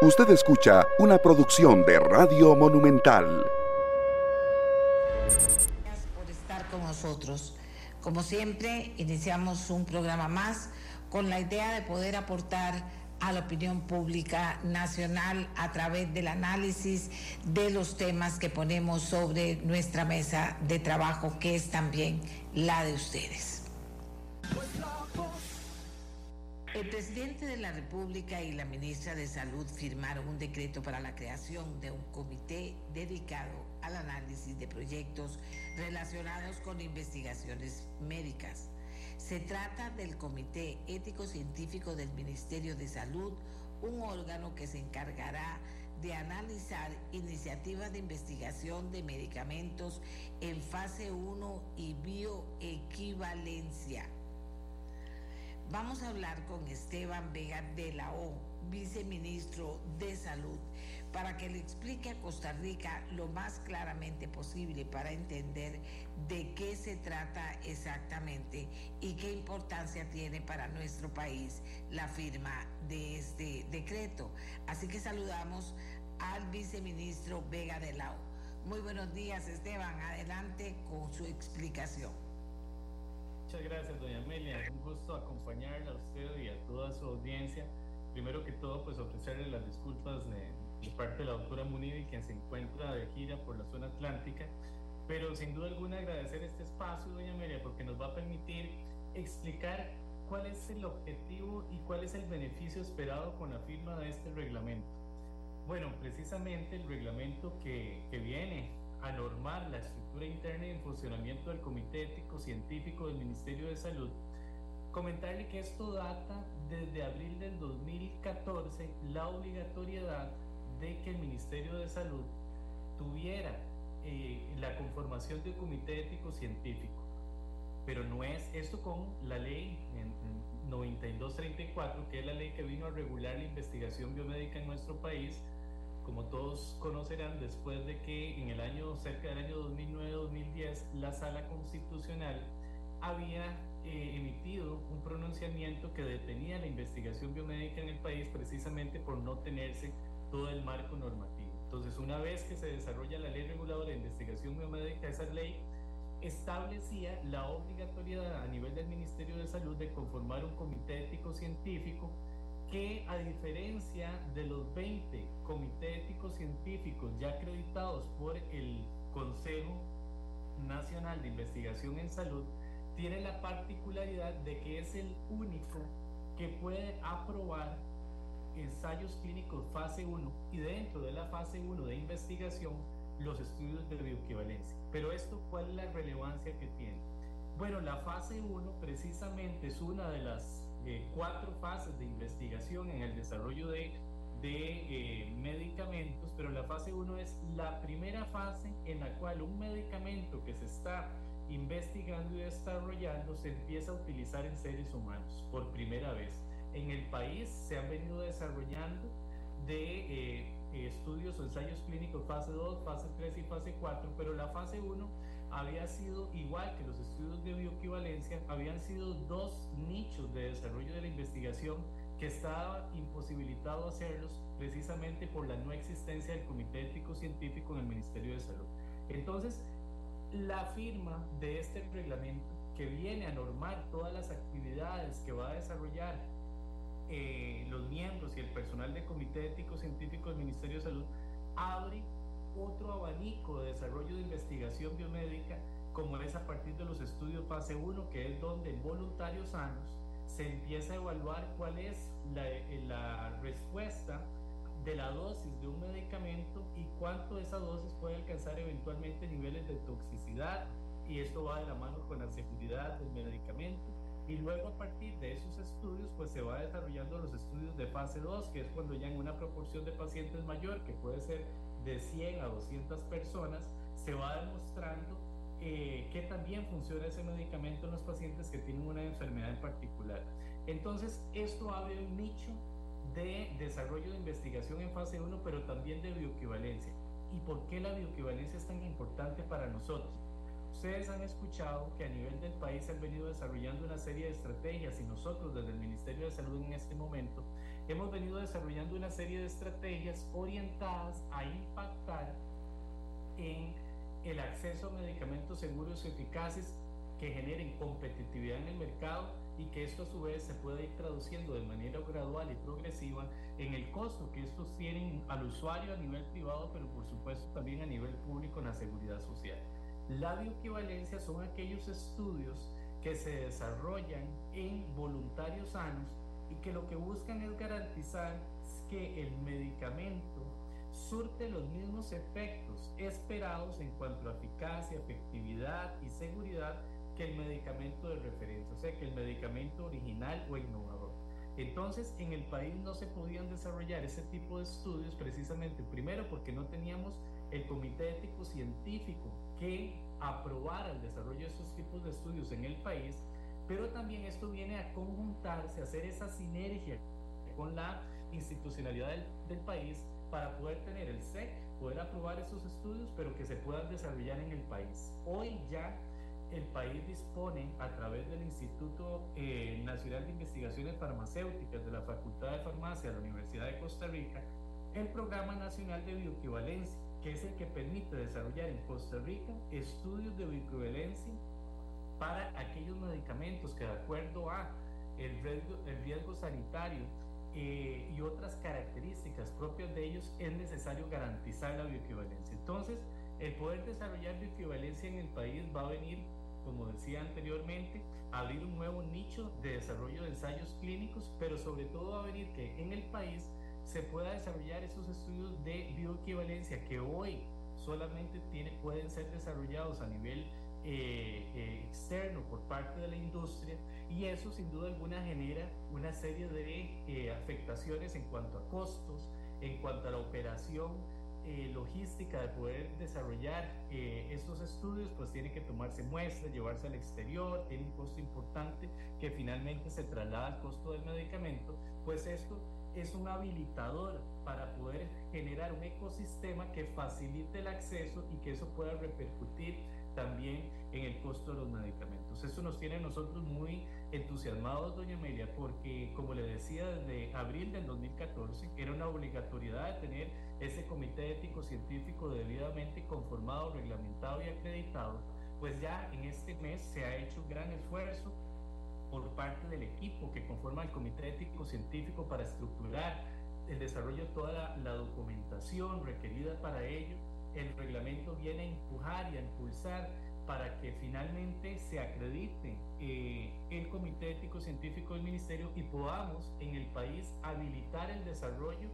Usted escucha una producción de Radio Monumental. Gracias por estar con nosotros. Como siempre, iniciamos un programa más con la idea de poder aportar a la opinión pública nacional a través del análisis de los temas que ponemos sobre nuestra mesa de trabajo, que es también la de ustedes. El presidente de la República y la ministra de Salud firmaron un decreto para la creación de un comité dedicado al análisis de proyectos relacionados con investigaciones médicas. Se trata del Comité Ético Científico del Ministerio de Salud, un órgano que se encargará de analizar iniciativas de investigación de medicamentos en fase 1 y bioequivalencia. Vamos a hablar con Esteban Vega de la O, viceministro de Salud, para que le explique a Costa Rica lo más claramente posible para entender de qué se trata exactamente y qué importancia tiene para nuestro país la firma de este decreto. Así que saludamos al viceministro Vega de la O. Muy buenos días, Esteban. Adelante con su explicación. Muchas gracias, doña Amelia. Un gusto acompañarla a usted y a toda su audiencia. Primero que todo, pues ofrecerle las disculpas de, de parte de la doctora Munivi, quien se encuentra de gira por la zona atlántica. Pero sin duda alguna agradecer este espacio, doña Amelia, porque nos va a permitir explicar cuál es el objetivo y cuál es el beneficio esperado con la firma de este reglamento. Bueno, precisamente el reglamento que, que viene a normar la estructura interna y el funcionamiento del Comité Ético Científico del Ministerio de Salud, comentarle que esto data desde abril del 2014 la obligatoriedad de que el Ministerio de Salud tuviera eh, la conformación de un comité ético científico. Pero no es esto con la ley en, en 9234, que es la ley que vino a regular la investigación biomédica en nuestro país, como todos conocerán, después de que en el año, cerca del año 2009-2010, la Sala Constitucional había eh, emitido un pronunciamiento que detenía la investigación biomédica en el país precisamente por no tenerse todo el marco normativo. Entonces, una vez que se desarrolla la ley reguladora de investigación biomédica, esa ley establecía la obligatoriedad a nivel del Ministerio de Salud de conformar un comité ético científico que a diferencia de los 20 comités éticos científicos ya acreditados por el Consejo Nacional de Investigación en Salud, tiene la particularidad de que es el único que puede aprobar ensayos clínicos fase 1 y dentro de la fase 1 de investigación los estudios de bioequivalencia. Pero esto, ¿cuál es la relevancia que tiene? Bueno, la fase 1 precisamente es una de las eh, cuatro fases de investigación en el desarrollo de, de eh, medicamentos, pero la fase 1 es la primera fase en la cual un medicamento que se está investigando y desarrollando se empieza a utilizar en seres humanos por primera vez. En el país se han venido desarrollando de eh, estudios o ensayos clínicos fase 2, fase 3 y fase 4, pero la fase 1 había sido igual que los estudios de bioequivalencia, habían sido dos nichos de desarrollo de la investigación que estaba imposibilitado hacerlos precisamente por la no existencia del Comité Ético Científico en el Ministerio de Salud. Entonces, la firma de este reglamento que viene a normar todas las actividades que va a desarrollar eh, los miembros y el personal del Comité Ético Científico del Ministerio de Salud abre otro abanico de desarrollo de investigación biomédica, como es a partir de los estudios fase 1, que es donde en voluntarios sanos se empieza a evaluar cuál es la, la respuesta de la dosis de un medicamento y cuánto esa dosis puede alcanzar eventualmente niveles de toxicidad y esto va de la mano con la seguridad del medicamento. Y luego a partir de esos estudios pues se va desarrollando los estudios de fase 2 que es cuando ya en una proporción de pacientes mayor que puede ser de 100 a 200 personas se va demostrando eh, que también funciona ese medicamento en los pacientes que tienen una enfermedad en particular. Entonces, esto abre un nicho de desarrollo de investigación en fase 1, pero también de bioequivalencia. ¿Y por qué la bioequivalencia es tan importante para nosotros? Ustedes han escuchado que a nivel del país se han venido desarrollando una serie de estrategias y nosotros desde el Ministerio de Salud en este momento hemos venido desarrollando una serie de estrategias orientadas a impactar en el acceso a medicamentos seguros y eficaces que generen competitividad en el mercado y que esto a su vez se pueda ir traduciendo de manera gradual y progresiva en el costo que estos tienen al usuario a nivel privado, pero por supuesto también a nivel público en la seguridad social. La bioequivalencia son aquellos estudios que se desarrollan en voluntarios sanos y que lo que buscan es garantizar que el medicamento surte los mismos efectos esperados en cuanto a eficacia, efectividad y seguridad que el medicamento de referencia, o sea, que el medicamento original o innovador. Entonces, en el país no se podían desarrollar ese tipo de estudios precisamente, primero porque no teníamos el comité ético científico que aprobara el desarrollo de esos tipos de estudios en el país, pero también esto viene a conjuntarse, a hacer esa sinergia con la institucionalidad del, país para poder tener el SEC, poder aprobar esos estudios, pero que se puedan desarrollar en el país. Hoy ya el país dispone a través del Instituto eh, Nacional de Investigaciones Farmacéuticas de la Facultad de Farmacia de la Universidad de Costa Rica el Programa Nacional de Bioequivalencia, que es el que permite desarrollar en Costa Rica estudios de bioequivalencia para aquellos medicamentos que de acuerdo a el riesgo, el riesgo sanitario eh, y otras características propias de ellos es necesario garantizar la bioequivalencia. Entonces, el poder desarrollar bioequivalencia en el país va a venir, como decía anteriormente, a abrir un nuevo nicho de desarrollo de ensayos clínicos, pero sobre todo va a venir que en el país se pueda desarrollar esos estudios de bioequivalencia que hoy solamente tiene, pueden ser desarrollados a nivel eh, eh, externo por parte de la industria y eso sin duda alguna genera una serie de eh, afectaciones en cuanto a costos, en cuanto a la operación logística de poder desarrollar estos estudios, pues tiene que tomarse muestras, llevarse al exterior, tiene un costo importante que finalmente se traslada al costo del medicamento, pues esto es un habilitador para poder generar un ecosistema que facilite el acceso y que eso pueda repercutir también en el costo de los medicamentos. Eso nos tiene a nosotros muy entusiasmados, doña Amelia, porque como le decía, desde abril del 2014 era una obligatoriedad de tener ese comité ético científico debidamente conformado, reglamentado y acreditado, pues ya en este mes se ha hecho un gran esfuerzo por parte del equipo que conforma el comité ético científico para estructurar el desarrollo de toda la, la documentación requerida para ello el reglamento viene a empujar y a impulsar para que finalmente se acredite eh, el Comité Ético Científico del Ministerio y podamos en el país habilitar el desarrollo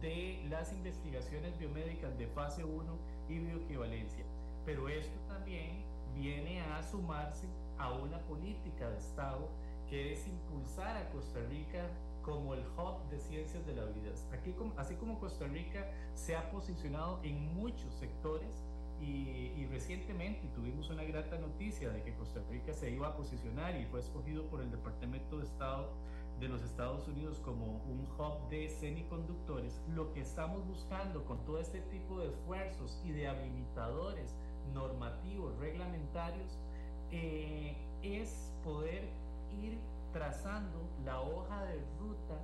de las investigaciones biomédicas de fase 1 y bioequivalencia. Pero esto también viene a sumarse a una política de Estado que es impulsar a Costa Rica como el hub de ciencias de la vida. Aquí, así como Costa Rica se ha posicionado en muchos sectores y, recientemente tuvimos una grata noticia de que Costa Rica se iba a posicionar y fue escogido por el Departamento de Estado de los Estados Unidos como un hub de semiconductores, lo que estamos buscando con todo este tipo de esfuerzos y de habilitadores normativos, reglamentarios, eh, es poder trazando la hoja de ruta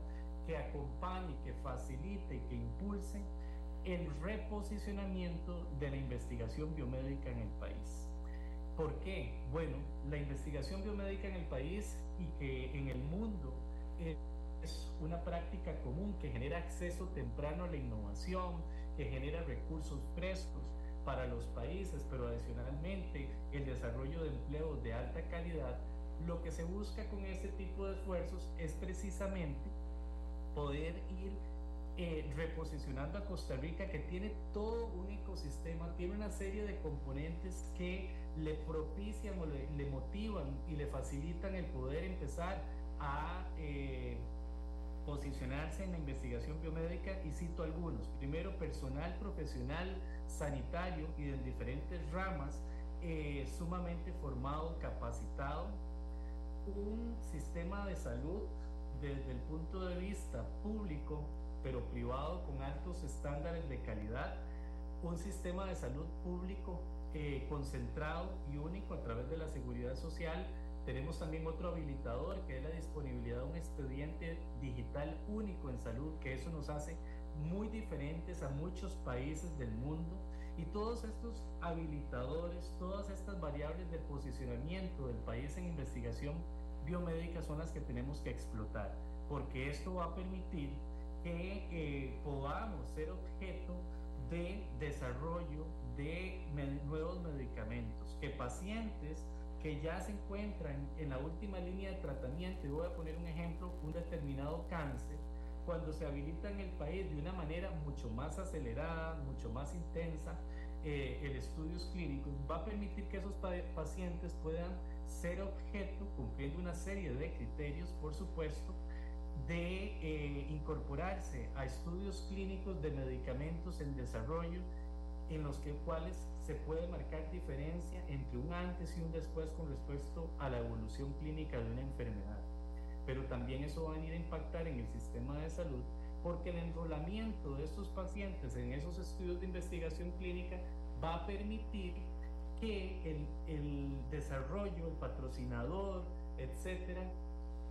que acompañe, que facilite que impulse el reposicionamiento de la investigación biomédica en el país. ¿Por qué? Bueno, la investigación biomédica en el país y que en el mundo es una práctica común que genera acceso temprano a la innovación, que genera recursos frescos para los países, pero adicionalmente el desarrollo de empleos de alta calidad lo que se busca con este tipo de esfuerzos es precisamente poder ir eh, reposicionando a Costa Rica, que tiene todo un ecosistema, tiene una serie de componentes que le propician o le, motivan y le facilitan el poder empezar a eh, posicionarse en la investigación biomédica y cito algunos. Primero, personal profesional sanitario y de diferentes ramas, eh, sumamente formado, capacitado, un sistema de salud desde el punto de vista público, pero privado con altos estándares de calidad, un sistema de salud público eh, concentrado y único a través de la seguridad social. Tenemos también otro habilitador que es la disponibilidad de un expediente digital único en salud, que eso nos hace muy diferentes a muchos países del mundo. Y todos estos habilitadores, todas estas variables de posicionamiento del país en investigación biomédica son las que tenemos que explotar, porque esto va a permitir que eh, podamos ser objeto de desarrollo de nuevos medicamentos, que pacientes que ya se encuentran en la última línea de tratamiento, y voy a poner un ejemplo, un determinado cáncer, cuando se habilita en el país de una manera mucho más acelerada, mucho más intensa, eh, el estudios clínicos va a permitir que esos pacientes puedan ser objeto, cumpliendo una serie de criterios, por supuesto, de eh, incorporarse a estudios clínicos de medicamentos en desarrollo en los que, cuales se puede marcar diferencia entre un antes y un después con respecto a la evolución clínica de una enfermedad. Pero también eso va a venir a impactar en el sistema de salud porque el enrolamiento de estos pacientes en esos estudios de investigación clínica va a permitir que el, el desarrollo, el patrocinador, etcétera,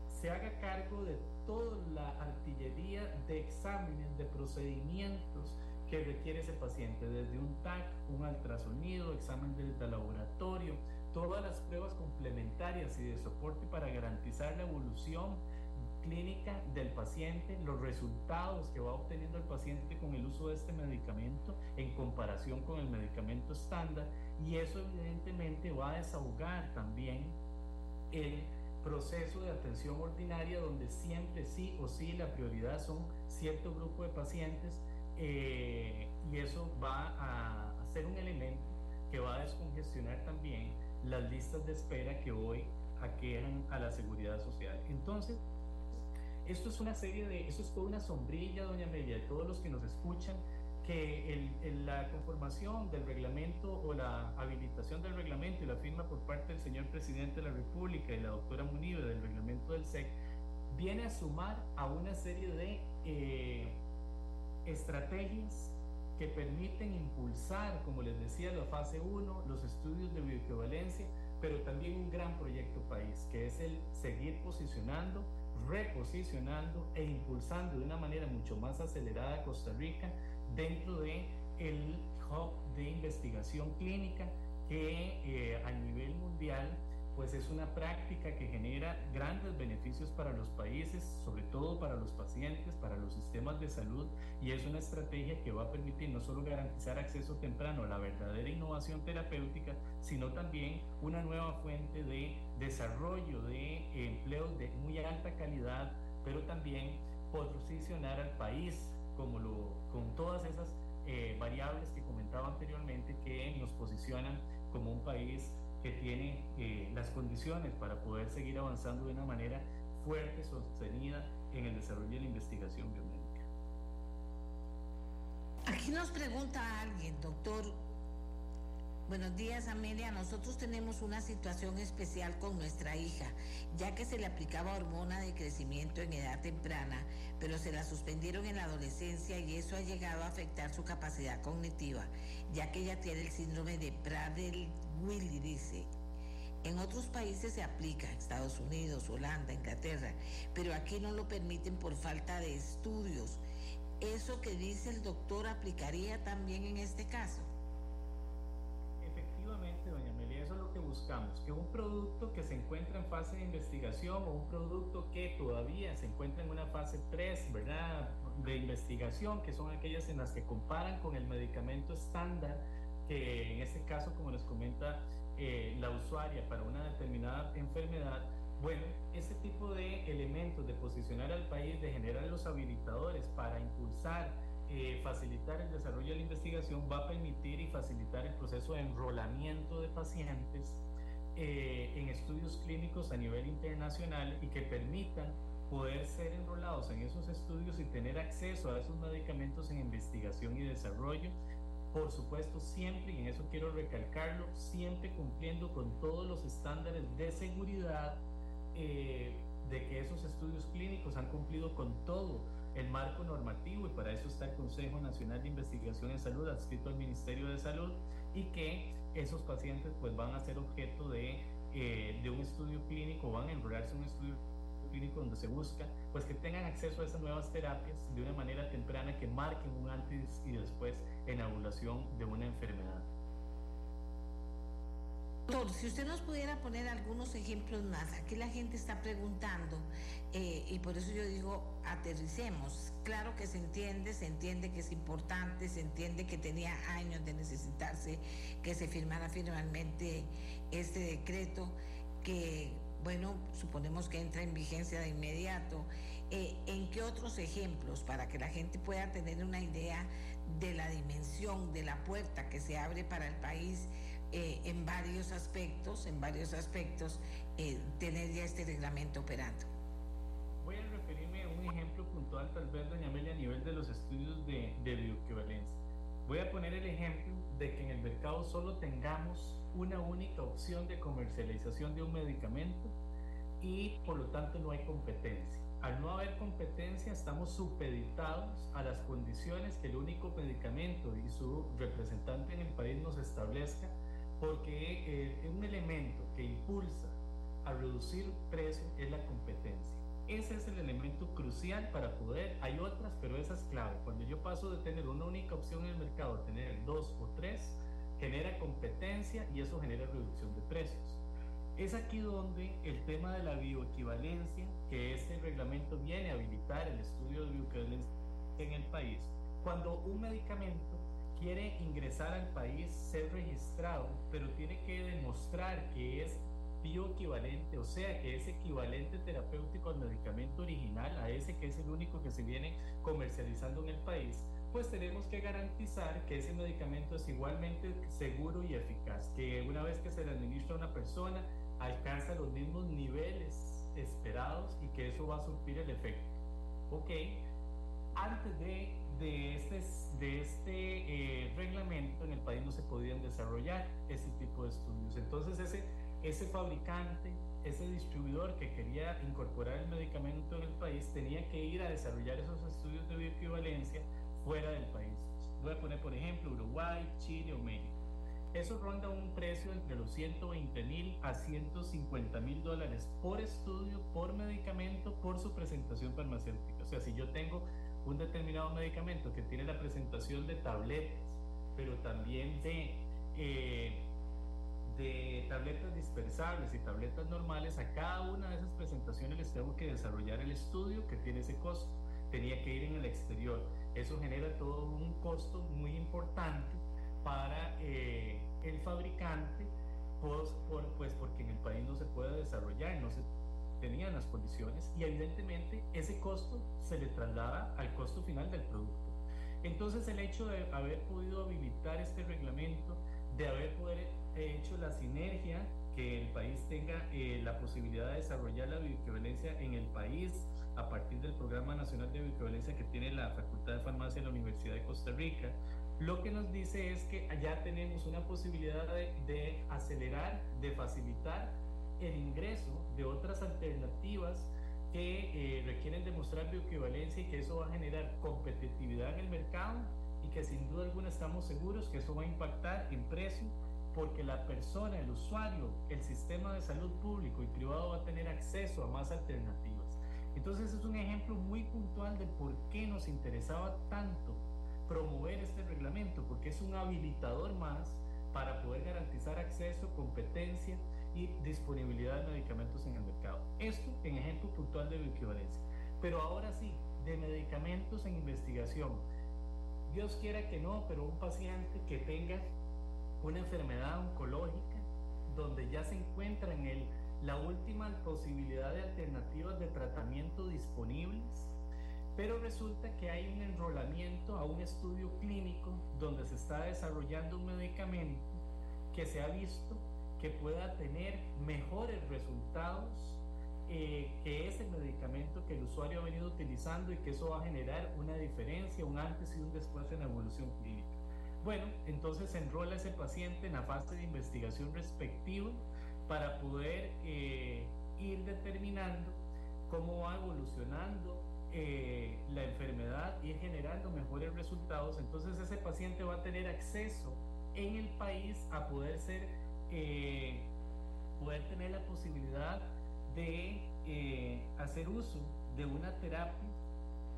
se haga cargo de toda la artillería de exámenes, de procedimientos que requiere ese paciente, desde un TAC, un ultrasonido, examen de laboratorio, todas las pruebas complementarias y de soporte para garantizar la evolución clínica del paciente, los resultados que va obteniendo el paciente con el uso de este medicamento en comparación con el medicamento estándar y eso evidentemente va a desahogar también el proceso de atención ordinaria donde siempre sí o sí la prioridad son cierto grupo de pacientes eh, y eso va a, ser un elemento que va a descongestionar también las listas de espera que hoy aquejan a la seguridad social. Entonces, esto es una serie de, esto es toda una sombrilla, doña Amelia, de todos los que nos escuchan, que el, la conformación del reglamento o la habilitación del reglamento y la firma por parte del señor presidente de la República y la doctora Munive del reglamento del SEC viene a sumar a una serie de eh, estrategias que permiten impulsar, como les decía, la fase 1, los estudios de bioequivalencia, pero también un gran proyecto país, que es el seguir posicionando reposicionando e impulsando de una manera mucho más acelerada a Costa Rica dentro de el hub de investigación clínica que eh, a nivel mundial pues es una práctica que genera grandes beneficios para los países, sobre todo para los pacientes, para los sistemas de salud, y es una estrategia que va a permitir no solo garantizar acceso temprano a la verdadera innovación terapéutica, sino también una nueva fuente de desarrollo de empleos de muy alta calidad, pero también posicionar al país como lo, con todas esas eh, variables que comentaba anteriormente que nos posicionan como un país que tiene eh, las condiciones para poder seguir avanzando de una manera fuerte, sostenida en el desarrollo de la investigación biomédica. Aquí nos pregunta alguien, doctor. Buenos días, Amelia. Nosotros tenemos una situación especial con nuestra hija, ya que se le aplicaba hormona de crecimiento en edad temprana, pero se la suspendieron en la adolescencia y eso ha llegado a afectar su capacidad cognitiva, ya que ella tiene el síndrome de Prader Willy dice, en otros países se aplica, Estados Unidos, Holanda, Inglaterra, pero aquí no lo permiten por falta de estudios. ¿Eso que dice el doctor aplicaría también en este caso? Efectivamente, doña Amelia, eso es lo que buscamos, que un producto que se encuentra en fase de investigación o un producto que todavía se encuentra en una fase 3, ¿verdad? De investigación, que son aquellas en las que comparan con el medicamento estándar, que en este caso, como nos comenta eh, la usuaria para una determinada enfermedad, bueno, ese tipo de elementos de posicionar al país, de generar los habilitadores para impulsar, eh, facilitar el desarrollo de la investigación, va a permitir y facilitar el proceso de enrolamiento de pacientes eh, en estudios clínicos a nivel internacional y que permitan poder ser enrolados en esos estudios y tener acceso a esos medicamentos en investigación y desarrollo. Por supuesto siempre, y en eso quiero recalcarlo, siempre cumpliendo con todos los estándares de seguridad eh, de que esos estudios clínicos han cumplido con todo el marco normativo y para eso está el Consejo Nacional de Investigación en Salud adscrito al Ministerio de Salud y que esos pacientes pues van a ser objeto de, eh, de un estudio clínico, van a enrolarse en un estudio clínico donde se busca pues que tengan acceso a esas nuevas terapias de una manera temprana que marquen un antes y después en la evaluación de una enfermedad. Doctor, si usted nos pudiera poner algunos ejemplos más, aquí la gente está preguntando eh, y por eso yo digo aterricemos. Claro que se entiende, se entiende que es importante, se entiende que tenía años de necesitarse que se firmara finalmente este decreto que, bueno, suponemos que entra en vigencia de inmediato. Eh, ¿En qué otros ejemplos para que la gente pueda tener una idea de la dimensión, de la puerta que se abre para el país? Eh, en varios aspectos, en varios aspectos, eh, tener ya este reglamento operando. Voy a referirme a un ejemplo puntual, tal vez, doña Amelia, a nivel de los estudios de, de bioequivalencia. Voy a poner el ejemplo de que en el mercado solo tengamos una única opción de comercialización de un medicamento y por lo tanto no hay competencia. Al no haber competencia estamos supeditados a las condiciones que el único medicamento y su representante en el país nos establezca porque eh, un elemento que impulsa a reducir precios es la competencia. Ese es el elemento crucial para poder, hay otras, pero esa es clave. Cuando yo paso de tener una única opción en el mercado a tener dos o tres, genera competencia y eso genera reducción de precios. Es aquí donde el tema de la bioequivalencia, que este reglamento viene a habilitar el estudio de bioequivalencia en el país, cuando un medicamento quiere ingresar al país, ser registrado, pero tiene que demostrar que es bioequivalente, o sea, que es equivalente terapéutico al medicamento original, a ese que es el único que se viene comercializando en el país, pues tenemos que garantizar que ese medicamento es igualmente seguro y eficaz, que una vez que se le administra a una persona alcanza los mismos niveles esperados y que eso va a surtir el efecto. Ok, antes de de este, de este eh, reglamento en el país no se podían desarrollar ese tipo de estudios. Entonces ese, ese fabricante, ese distribuidor que quería incorporar el medicamento en el país tenía que ir a desarrollar esos estudios de bioequivalencia fuera del país. Voy a poner por ejemplo Uruguay, Chile o México. Eso ronda un precio entre los 120 mil a 150 mil dólares por estudio, por medicamento, por su presentación farmacéutica. O sea, si yo tengo un determinado medicamento que tiene la presentación de tabletas, pero también de, eh, de tabletas dispersables y tabletas normales, a cada una de esas presentaciones les tengo que desarrollar el estudio que tiene ese costo. Tenía que ir en el exterior. Eso genera todo un costo muy importante para eh, el fabricante, pues, pues porque en el país no se puede desarrollar, tenían las condiciones y evidentemente ese costo se le traslada al costo final del producto. Entonces el hecho de haber podido habilitar este reglamento, de haber poder eh, hecho la sinergia, que el país tenga eh, la posibilidad de desarrollar la bioequivalencia en el país a partir del Programa Nacional de Bioequivalencia que tiene la Facultad de Farmacia de la Universidad de Costa Rica, lo que nos dice es que allá tenemos una posibilidad de, de acelerar, de facilitar el ingreso de otras alternativas que eh, requieren demostrar bioequivalencia y que eso va a generar competitividad en el mercado y que sin duda alguna estamos seguros que eso va a impactar en precio porque la persona, el usuario, el sistema de salud público y privado va a tener acceso a más alternativas. Entonces es un ejemplo muy puntual de por qué nos interesaba tanto promover este reglamento, porque es un habilitador más para poder garantizar acceso, competencia y disponibilidad de medicamentos en el mercado. Esto en ejemplo puntual de bioequivalencia. Pero ahora sí, de medicamentos en investigación. Dios quiera que no, pero un paciente que tenga una enfermedad oncológica donde ya se encuentra en el, la última posibilidad de alternativas de tratamiento disponibles, pero resulta que hay un enrolamiento a un estudio clínico donde se está desarrollando un medicamento que se ha visto que pueda tener mejores resultados eh, que ese medicamento que el usuario ha venido utilizando y que eso va a generar una diferencia, un antes y un después en la evolución clínica. Bueno, entonces se enrola ese paciente en la fase de investigación respectiva para poder eh, ir determinando cómo va evolucionando eh, la enfermedad y generando mejores resultados. Entonces ese paciente va a tener acceso en el país a poder ser, eh, poder tener la posibilidad de eh, hacer uso de una terapia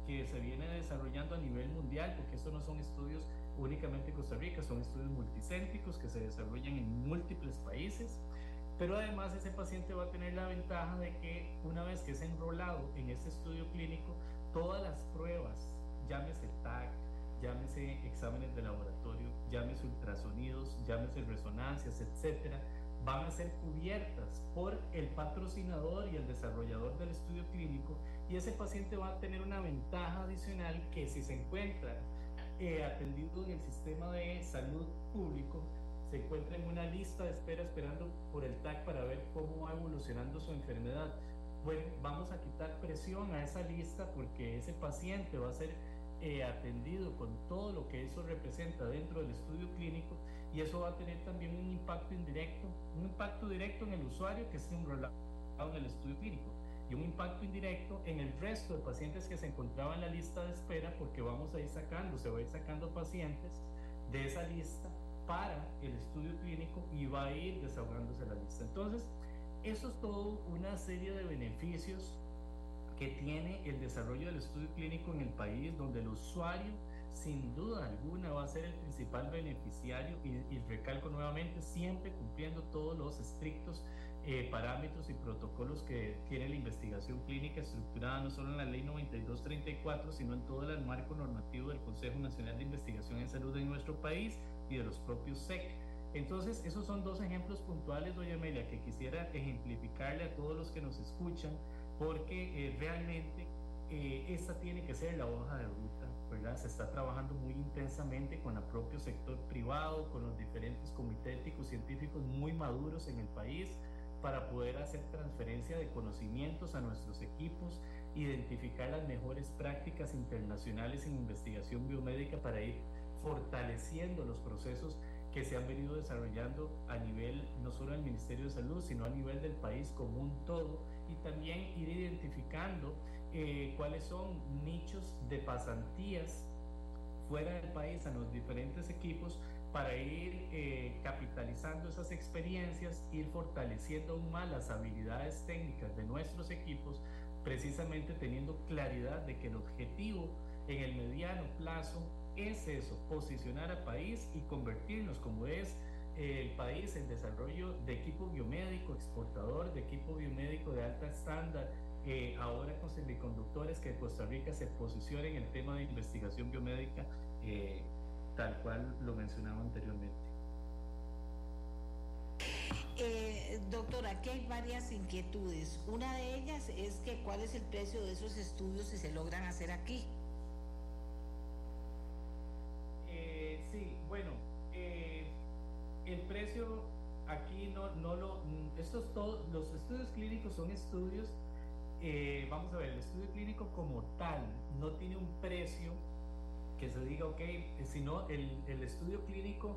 que se viene desarrollando a nivel mundial, porque estos no son estudios únicamente en Costa Rica, son estudios multicéntricos que se desarrollan en múltiples países, pero además ese paciente va a tener la ventaja de que una vez que es enrolado en este estudio clínico, todas las pruebas, llámese TAC, llámese exámenes de laboratorio, llámese ultrasonidos, llámese resonancias, etcétera, van a ser cubiertas por el patrocinador y el desarrollador del estudio clínico y ese paciente va a tener una ventaja adicional que si se encuentra eh, atendido en el sistema de salud público, se encuentra en una lista de espera esperando por el TAC para ver cómo va evolucionando su enfermedad. Bueno, vamos a quitar presión a esa lista porque ese paciente va a ser eh, atendido con todo lo que eso representa dentro del estudio clínico y eso va a tener también un impacto indirecto, un impacto directo en el usuario que es enrolado en el estudio clínico y un impacto indirecto en el resto de pacientes que se encontraban en la lista de espera porque vamos a ir sacando, se va a ir sacando pacientes de esa lista para el estudio clínico y va a ir desahogándose la lista. Entonces, eso es todo una serie de beneficios que tiene el desarrollo del estudio clínico en el país, donde el usuario sin duda alguna va a ser el principal beneficiario y, y recalco nuevamente, siempre cumpliendo todos los estrictos eh, parámetros y protocolos que tiene la investigación clínica estructurada no solo en la ley 9234, sino en todo el marco normativo del Consejo Nacional de Investigación en Salud de nuestro país y de los propios SEC. Entonces, esos son dos ejemplos puntuales, doña Amelia, que quisiera ejemplificarle a todos los que nos escuchan, porque eh, realmente eh, esta tiene que ser la hoja de ruta, ¿verdad? Se está trabajando muy intensamente con el propio sector privado, con los diferentes comités éticos científicos muy maduros en el país, para poder hacer transferencia de conocimientos a nuestros equipos, identificar las mejores prácticas internacionales en investigación biomédica para ir fortaleciendo los procesos que se han venido desarrollando a nivel no solo del Ministerio de Salud, sino a nivel del país como un todo y también ir identificando eh, cuáles son nichos de pasantías fuera del país a los diferentes equipos para ir eh, capitalizando esas experiencias, ir fortaleciendo aún más las habilidades técnicas de nuestros equipos, precisamente teniendo claridad de que el objetivo en el mediano plazo es eso, posicionar al país y convertirnos como es el país en desarrollo de equipo biomédico, exportador de equipo biomédico de alta estándar, eh, ahora con semiconductores que Costa Rica se posicione en el tema de investigación biomédica tal cual lo mencionaba anteriormente. Eh, doctora, aquí hay varias inquietudes. Una de ellas es que cuál es el precio de esos estudios si se logran hacer aquí. Eh, sí, bueno, eh, el precio aquí no, no lo, estos todos, los estudios clínicos son estudios, eh, vamos a ver, el estudio clínico como tal no tiene un precio que se diga, ok, sino el, el estudio clínico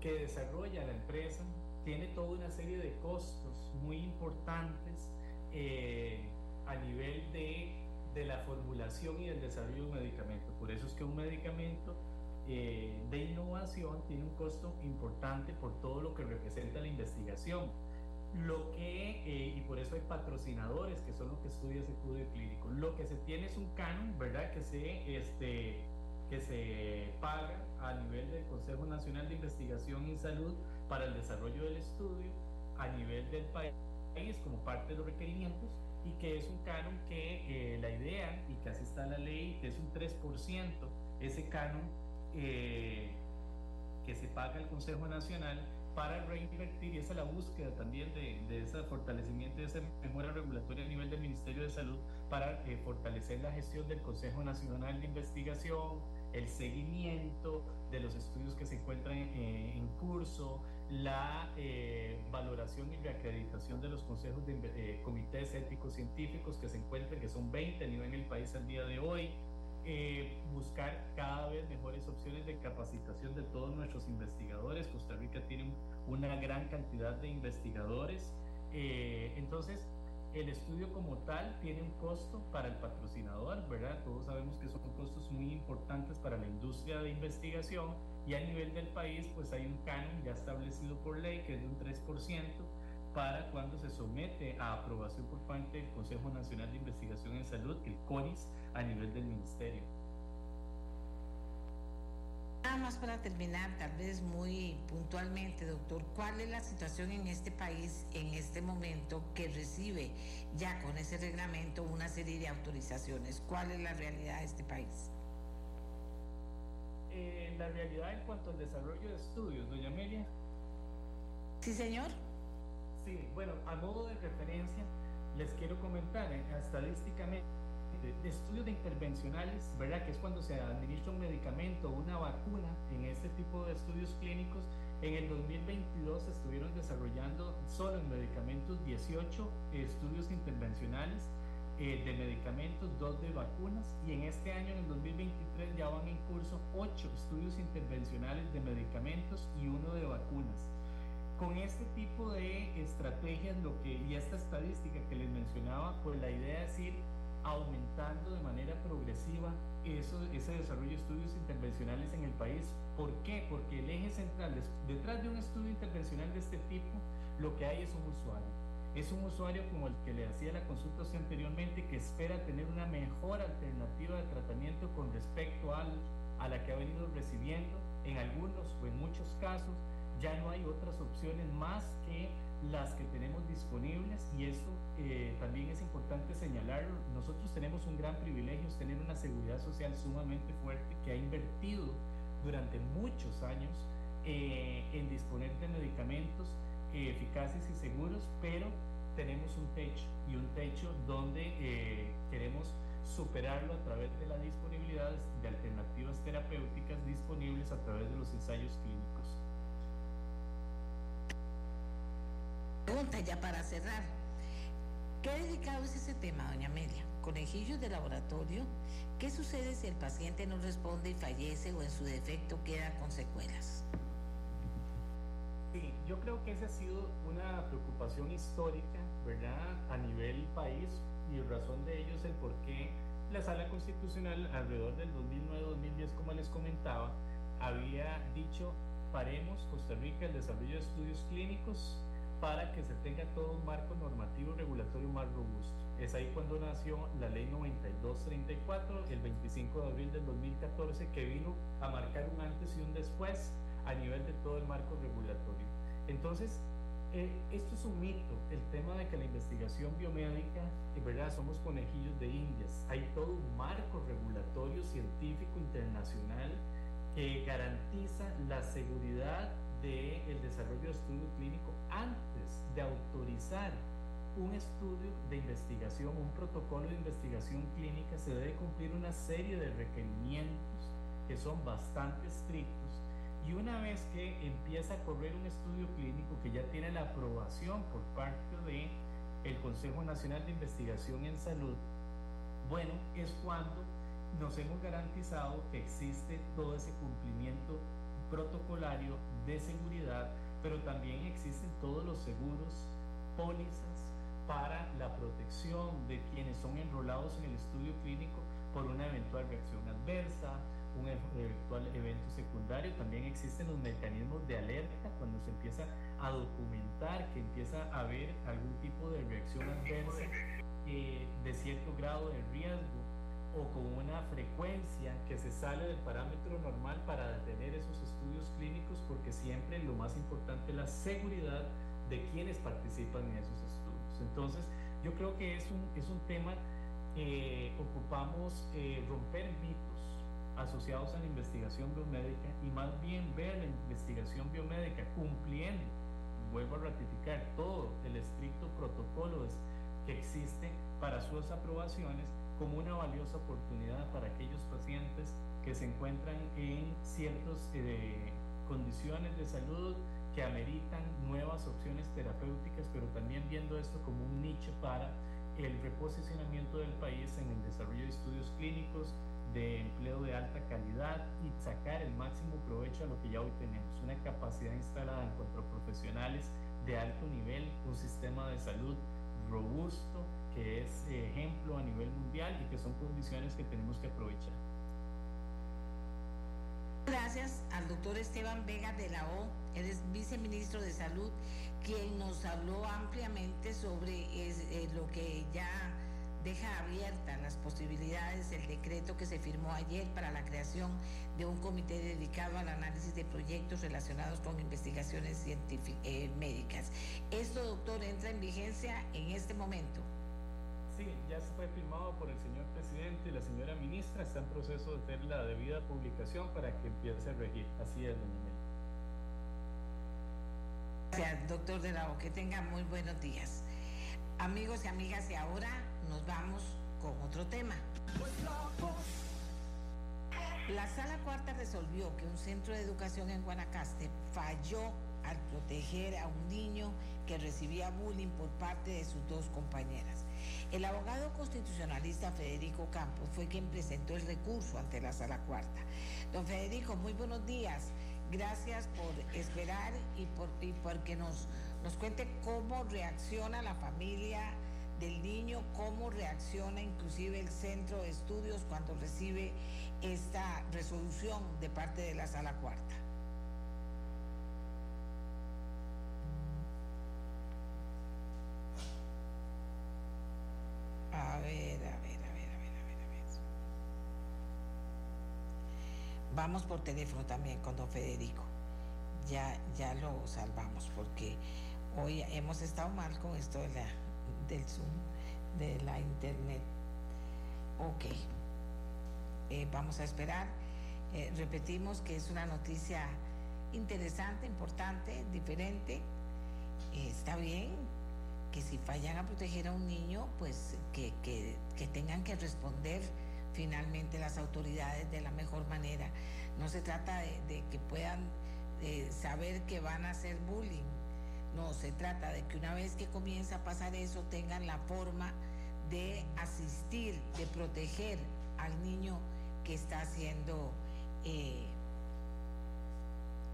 que desarrolla la empresa tiene toda una serie de costos muy importantes eh, a nivel de, de, la formulación y del desarrollo de un medicamento. Por eso es que un medicamento eh, de innovación tiene un costo importante por todo lo que representa la investigación. Lo que, eh, y por eso hay patrocinadores que son los que estudian ese estudio clínico. Lo que se tiene es un canon, ¿verdad? Que se, este, que se paga a nivel del Consejo Nacional de Investigación en Salud para el desarrollo del estudio a nivel del país como parte de los requerimientos y que es un canon que eh, la idea, y así está la ley, es un 3%, ese canon eh, que se paga al Consejo Nacional para reinvertir, y esa es la búsqueda también de, de ese fortalecimiento, de esa mejora regulatoria a nivel del Ministerio de Salud, para eh, fortalecer la gestión del Consejo Nacional de Investigación, el seguimiento de los estudios que se encuentran eh, en curso, la eh, valoración y reacreditación de los consejos de eh, comités éticos científicos que se encuentran, que son 20 a nivel en el país al día de hoy, eh, buscar cada vez mejores opciones de capacitación de todos nuestros investigadores. Costa Rica tiene una gran cantidad de investigadores. Eh, entonces, el estudio como tal tiene un costo para el patrocinador, ¿verdad? Todos sabemos que son costos muy importantes para la industria de investigación y a nivel del país pues hay un canon ya establecido por ley que es de un 3% para cuando se somete a aprobación por parte del Consejo Nacional de Investigación en Salud, el CONIS, a nivel del Ministerio. Nada más para terminar, tal vez muy puntualmente, doctor, ¿cuál es la situación en este país en este momento que recibe ya con ese reglamento una serie de autorizaciones? ¿Cuál es la realidad de este país? Eh, la realidad en cuanto al desarrollo de estudios, doña Amelia. Sí, señor. Sí, bueno, a modo de referencia, les quiero comentar eh, estadísticamente de, estudios de intervencionales, ¿verdad? Que es cuando se administra un medicamento o una vacuna en este tipo de estudios clínicos. En el 2022 estuvieron desarrollando solo en medicamentos 18 estudios intervencionales eh, de medicamentos, dos de vacunas y en este año, en el 2023, ya van en curso 8 estudios intervencionales de medicamentos y uno de vacunas. Con este tipo de estrategias lo que, y esta estadística que les mencionaba, pues la idea es ir aumentando de manera progresiva eso, ese desarrollo de estudios intervencionales en el país. ¿Por qué? Porque el eje central, detrás de un estudio intervencional de este tipo, lo que hay es un usuario. Es un usuario como el que le hacía la consulta anteriormente, que espera tener una mejor alternativa de tratamiento con respecto al, a la que ha venido recibiendo. En algunos o en muchos casos ya no hay otras opciones más que las que tenemos disponibles y eso eh, también es importante señalarlo. Nosotros tenemos un gran privilegio, es tener una seguridad social sumamente fuerte que ha invertido durante muchos años eh, en disponer de medicamentos eh, eficaces y seguros, pero tenemos un techo y un techo donde queremos superarlo a través de la disponibilidad de alternativas terapéuticas disponibles a través de los ensayos clínicos. Pregunta ya para cerrar. ¿Qué dedicado es ese tema, doña Amelia? Conejillos de laboratorio. ¿Qué sucede si el paciente no responde y fallece o en su defecto queda con secuelas? Sí, yo creo que esa ha sido una preocupación histórica, ¿verdad? A nivel país y razón de ello es el por qué la Sala Constitucional alrededor del 2009-2010, como les comentaba, había dicho paremos Costa Rica el desarrollo de estudios clínicos para que se tenga todo un marco normativo regulatorio más robusto. Es ahí cuando nació la ley 9234, el 25 de abril del 2014, que vino a marcar un antes y un después a nivel de todo el marco regulatorio. Entonces, eh, esto es un mito, el tema de que la investigación biomédica, en verdad somos conejillos de indias. Hay todo un marco regulatorio científico internacional que garantiza la seguridad del desarrollo de estudio clínico antes de autorizar un estudio de investigación, un protocolo de investigación clínica, se debe cumplir una serie de requerimientos que son bastante estrictos. Y una vez que empieza a correr un estudio clínico que ya tiene la aprobación por parte de el Consejo Nacional de Investigación en Salud, bueno, es cuando nos hemos garantizado que existe todo ese cumplimiento protocolario de seguridad, pero también existen todos los seguros, pólizas para la protección de quienes son enrolados en el estudio clínico por una eventual reacción adversa, un eventual evento secundario. También existen los mecanismos de alerta cuando se empieza a documentar que empieza a haber algún tipo de reacción adversa eh, de cierto grado de riesgo o con una frecuencia que se sale del parámetro normal para detener esos estudios clínicos, porque siempre lo más importante es la seguridad de quienes participan en esos estudios. Entonces, yo creo que es un, es un tema que ocupamos eh, romper mitos asociados a la investigación biomédica y más bien ver la investigación biomédica cumpliendo, vuelvo a ratificar, todo el estricto protocolo que existe para sus aprobaciones como una valiosa oportunidad para aquellos pacientes que se encuentran en ciertas eh, condiciones de salud que ameritan nuevas opciones terapéuticas, pero también viendo esto como un nicho para el reposicionamiento del país en el desarrollo de estudios clínicos, de empleo de alta calidad y sacar el máximo provecho a lo que ya hoy tenemos, una capacidad instalada en cuanto a profesionales de alto nivel, un sistema de salud robusto, que es ejemplo a nivel mundial y que son condiciones que tenemos que aprovechar. Gracias al doctor Esteban Vega de la O, él es viceministro de Salud, quien nos habló ampliamente sobre eh, lo que ya deja abiertas las posibilidades del decreto que se firmó ayer para la creación de un comité dedicado al análisis de proyectos relacionados con investigaciones científicas eh, médicas. Esto, doctor, entra en vigencia en este momento. Ya fue firmado por el señor presidente y la señora ministra. Está en proceso de hacer la debida publicación para que empiece a regir. Así es, doña Mel. Gracias, doctor de la O. Que tenga muy buenos días. Amigos y amigas, y ahora nos vamos con otro tema. La sala cuarta resolvió que un centro de educación en Guanacaste falló al proteger a un niño que recibía bullying por parte de sus dos compañeras. El abogado constitucionalista Federico Campos fue quien presentó el recurso ante la sala cuarta. Don Federico, muy buenos días. Gracias por esperar y por y porque nos, nos cuente cómo reacciona la familia del niño, cómo reacciona inclusive el centro de estudios cuando recibe esta resolución de parte de la sala cuarta. A ver, a ver, a ver, a ver, a ver, a ver. Vamos por teléfono también con don Federico. Ya, ya lo salvamos porque hoy hemos estado mal con esto de la, del Zoom, de la internet. Ok. Eh, vamos a esperar. Eh, repetimos que es una noticia interesante, importante, diferente. Eh, está bien que si fallan a proteger a un niño, pues que, que, que tengan que responder finalmente las autoridades de la mejor manera. No se trata de, que puedan eh, saber que van a hacer bullying. No, se trata de que una vez que comienza a pasar eso, tengan la forma de asistir, de proteger al niño que está siendo eh,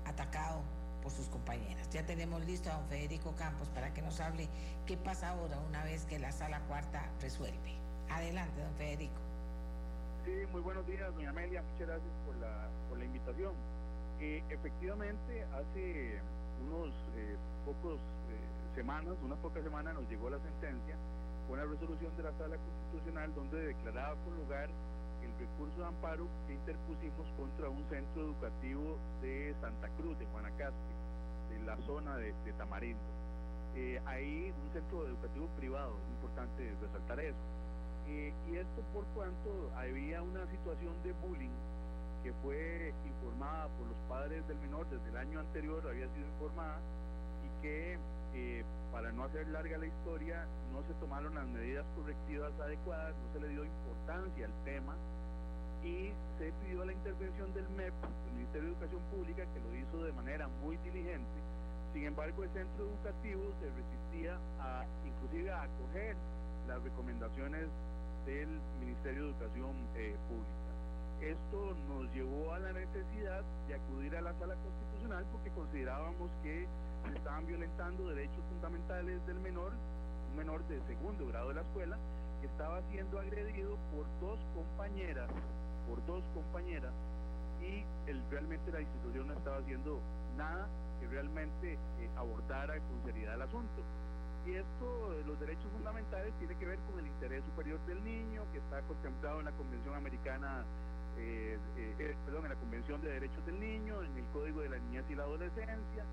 atacado por sus compañeras. Ya tenemos listo a don Federico Campos para que nos hable qué pasa ahora una vez que la sala cuarta resuelve. Adelante, don Federico. Sí, muy buenos días, doña Amelia. Muchas gracias por la, por la invitación. Eh, efectivamente, hace unos eh, pocos eh, semanas, unas pocas semanas, nos llegó la sentencia la resolución de la Sala Constitucional donde declaraba con lugar el recurso de amparo que interpusimos contra un centro educativo de Santa Cruz, de Guanacaste, de la zona de, de Tamarindo. Ahí un centro educativo privado, es importante resaltar eso. Eh, y esto por cuanto había una situación de bullying que fue informada por los padres del menor desde el año anterior, había sido informada, y que eh, para no hacer larga la historia, no se tomaron las medidas correctivas adecuadas, no se le dio importancia al tema y se pidió la intervención del MEP, el Ministerio de Educación Pública, que lo hizo de manera muy diligente. Sin embargo, el centro educativo se resistía a, inclusive a acoger las recomendaciones del Ministerio de Educación eh, Pública. Esto nos llevó a la necesidad de acudir a la sala constitucional porque considerábamos que se estaban violentando derechos fundamentales del menor, un menor de segundo grado de la escuela, que estaba siendo agredido por dos compañeras, por dos compañeras, y el, realmente la institución no estaba haciendo nada que realmente eh, abordara con seriedad el asunto. Y esto de los derechos fundamentales tiene que ver con el interés superior del niño, que está contemplado en la Convención Americana, eh, eh, perdón, en la Convención de Derechos del Niño, en el Código de la Niñez y la Adolescencia,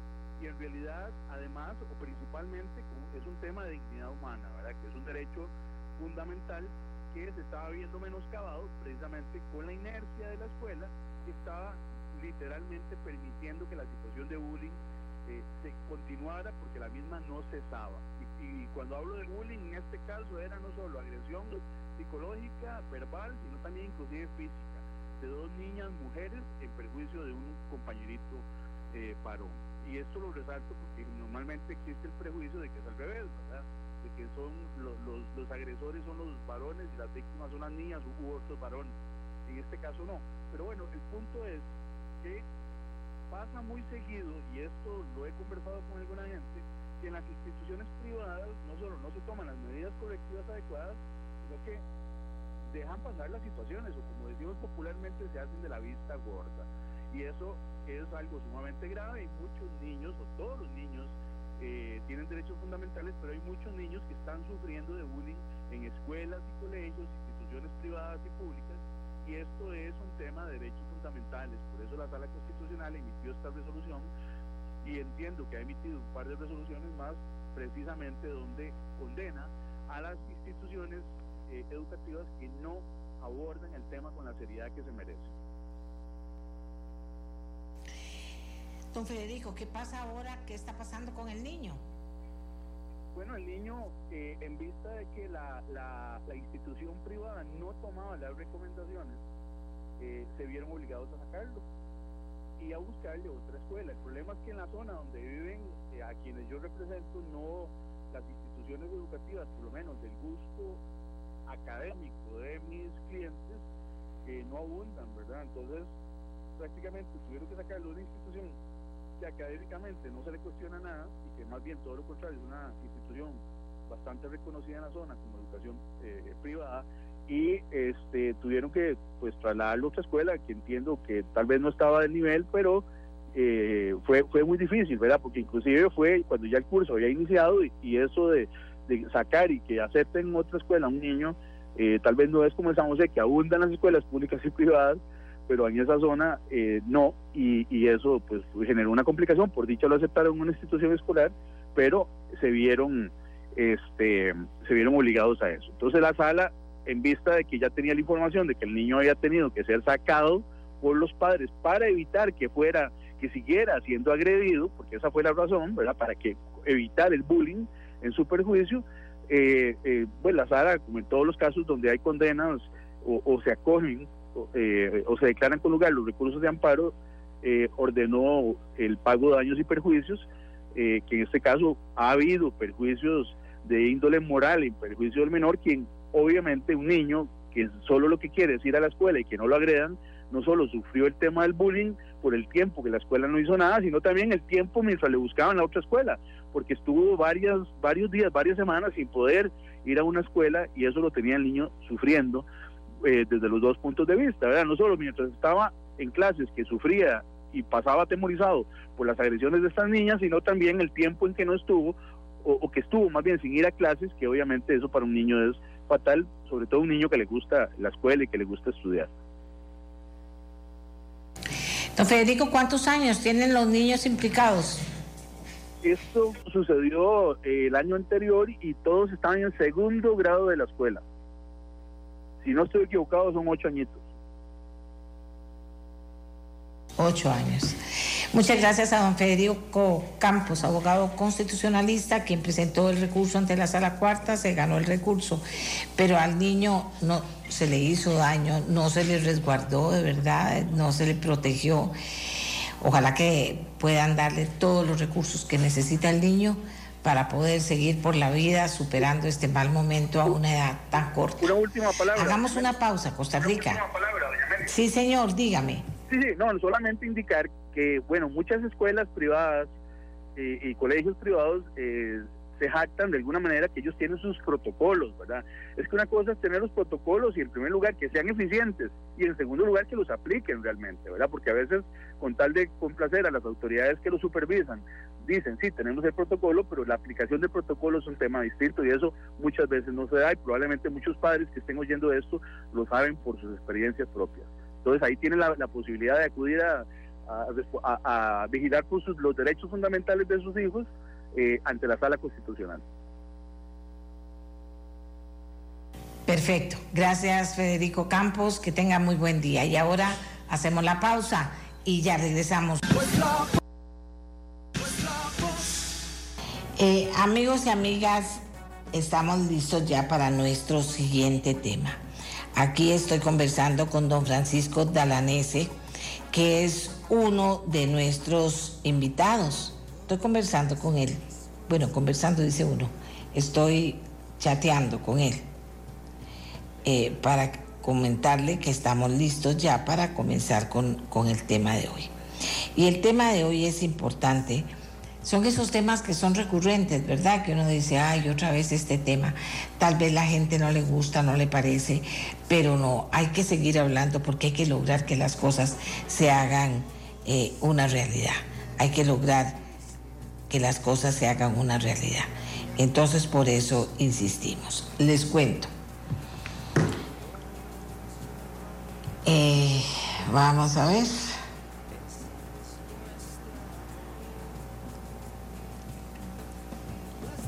y en realidad, además o principalmente, es un tema de dignidad humana, ¿verdad? Que es un derecho fundamental que se estaba viendo menoscabado precisamente con la inercia de la escuela, que estaba literalmente permitiendo que la situación de bullying eh, se continuara porque la misma no cesaba. Y, cuando hablo de bullying, en este caso era no solo agresión psicológica, verbal, sino también inclusive física, de dos niñas mujeres en perjuicio de un compañerito eh, varón. Y esto lo resalto porque normalmente existe el prejuicio de que es al revés, ¿verdad? De que son los, los, los agresores son los varones y las víctimas son las niñas u otros varones. En este caso no. Pero bueno, el punto es que pasa muy seguido, y esto lo he conversado con alguna gente, que en las instituciones privadas no solo no se toman las medidas correctivas adecuadas, sino que dejan pasar las situaciones o como decimos popularmente se hacen de la vista gorda. Y eso es algo sumamente grave y muchos niños o todos los niños eh, tienen derechos fundamentales, pero hay muchos niños que están sufriendo de bullying en escuelas y colegios, instituciones privadas y públicas, y esto es un tema de derechos fundamentales. Por eso la Sala Constitucional emitió esta resolución y entiendo que ha emitido un par de resoluciones más precisamente donde condena a las instituciones eh, educativas que no abordan el tema con la seriedad que se merece. Don Federico, ¿qué pasa ahora? ¿Qué está pasando con el niño? Bueno, el niño, eh, en vista de que la, la, institución privada no tomaba las recomendaciones, eh, se vieron obligados a sacarlo y a buscarle otra escuela. El problema es que en la zona donde viven, eh, a quienes yo represento, no las instituciones educativas, por lo menos del gusto académico de mis clientes, que no abundan, ¿verdad? Entonces, prácticamente tuvieron que sacarlo de una institución académicamente no se le cuestiona nada y que más bien todo lo contrario es una institución bastante reconocida en la zona como educación eh, privada y este tuvieron que pues trasladarlo a otra escuela que entiendo que tal vez no estaba del nivel pero eh, fue fue muy difícil verdad porque inclusive fue cuando ya el curso había iniciado y, eso de, sacar y que acepten otra escuela a un niño eh, tal vez no es como el San que abundan las escuelas públicas y privadas pero en esa zona eh, no, y, eso pues generó una complicación, por dicho lo aceptaron en una institución escolar, pero se vieron, este, se vieron obligados a eso. Entonces la sala, en vista de que ya tenía la información de que el niño había tenido que ser sacado por los padres para evitar que fuera, que siguiera siendo agredido, porque esa fue la razón, ¿verdad? Para que evitar el bullying en su perjuicio, eh, eh, pues la sala, como en todos los casos donde hay condenas o, o se acogen eh, o se declaran con lugar los recursos de amparo, eh, ordenó el pago de daños y perjuicios, eh, que en este caso ha habido perjuicios de índole moral en perjuicio del menor, quien obviamente un niño que solo lo que quiere es ir a la escuela y que no lo agredan, no solo sufrió el tema del bullying por el tiempo que la escuela no hizo nada, sino también el tiempo mientras le buscaban la otra escuela, porque estuvo varias, varios días, varias semanas sin poder ir a una escuela y eso lo tenía el niño sufriendo eh, desde los dos puntos de vista, ¿verdad? No solo mientras estaba en clases que sufría y pasaba atemorizado por las agresiones de estas niñas, sino también el tiempo en que no estuvo o, que estuvo más bien sin ir a clases, que obviamente eso para un niño es fatal, sobre todo un niño que le gusta la escuela y que le gusta estudiar. Don Federico, ¿cuántos años tienen los niños implicados? Esto sucedió eh, el año anterior y todos estaban en segundo grado de la escuela. Si no estoy equivocado, son ocho añitos. Ocho años. Muchas gracias a don Federico Campos, abogado constitucionalista, quien presentó el recurso ante la sala cuarta, se ganó el recurso, pero al niño no se le hizo daño, no se le resguardó de verdad, no se le protegió. Ojalá que puedan darle todos los recursos que necesita el niño para poder seguir por la vida superando este mal momento a una edad tan corta. Una última palabra. Hagamos una pausa, Costa Rica. sí, señor, dígame. Sí, sí, no, solamente indicar que, bueno, muchas escuelas privadas eh, y colegios privados eh, se jactan de alguna manera que ellos tienen sus protocolos, ¿verdad? Es que una cosa es tener los protocolos y en primer lugar que sean eficientes y en segundo lugar que los apliquen realmente, ¿verdad? Porque a veces con tal de complacer a las autoridades que los supervisan, dicen, sí, tenemos el protocolo, pero la aplicación del protocolo es un tema distinto y eso muchas veces no se da y probablemente muchos padres que estén oyendo esto lo saben por sus experiencias propias. Entonces ahí tienen la, posibilidad de acudir a, a, vigilar los derechos fundamentales de sus hijos eh, ante la sala constitucional. Perfecto. Gracias, Federico Campos. Que tenga muy buen día. Y ahora hacemos la pausa y ya regresamos. Eh, amigos y amigas, estamos listos ya para nuestro siguiente tema. Aquí estoy conversando con don Francisco Dalanese, que es uno de nuestros invitados estoy conversando con él. Bueno, conversando dice uno. Estoy chateando con él eh, para comentarle que estamos listos ya para comenzar con, con el tema de hoy. Y el tema de hoy es importante. Son esos temas que son recurrentes, ¿verdad? Que uno dice, ay, otra vez este tema. Tal vez la gente no le gusta, no le parece, pero no, hay que seguir hablando porque hay que lograr que las cosas se hagan eh, una realidad. Hay que lograr que las cosas se hagan una realidad. Entonces por eso insistimos. Les cuento. Eh, vamos a ver.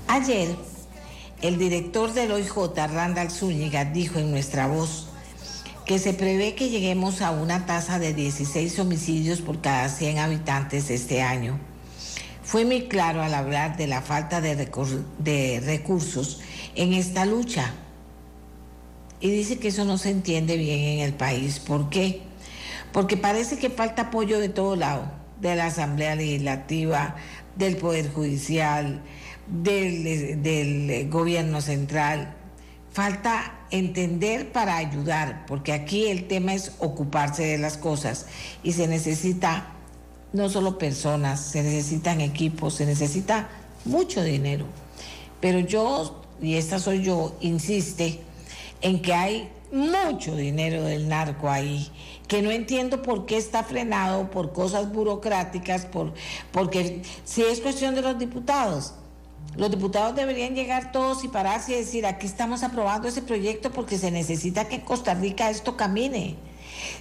Ayer, el director del OIJ, Randall Zúñiga, dijo en nuestra voz que se prevé que lleguemos a una tasa de 16 homicidios por cada 100 habitantes este año. Fue muy claro al hablar de la falta de, de recursos en esta lucha. Y dice que eso no se entiende bien en el país. ¿Por qué? Porque parece que falta apoyo de todo lado, de la Asamblea Legislativa, del Poder Judicial, del, gobierno central. Falta entender para ayudar, porque aquí el tema es ocuparse de las cosas y se necesita no solo personas, se necesitan equipos, se necesita mucho dinero. Pero yo, y esta soy yo, insiste en que hay mucho dinero del narco ahí, que no entiendo por qué está frenado por cosas burocráticas, por, porque si es cuestión de los diputados, los diputados deberían llegar todos y pararse y decir, aquí estamos aprobando ese proyecto porque se necesita que en Costa Rica esto camine.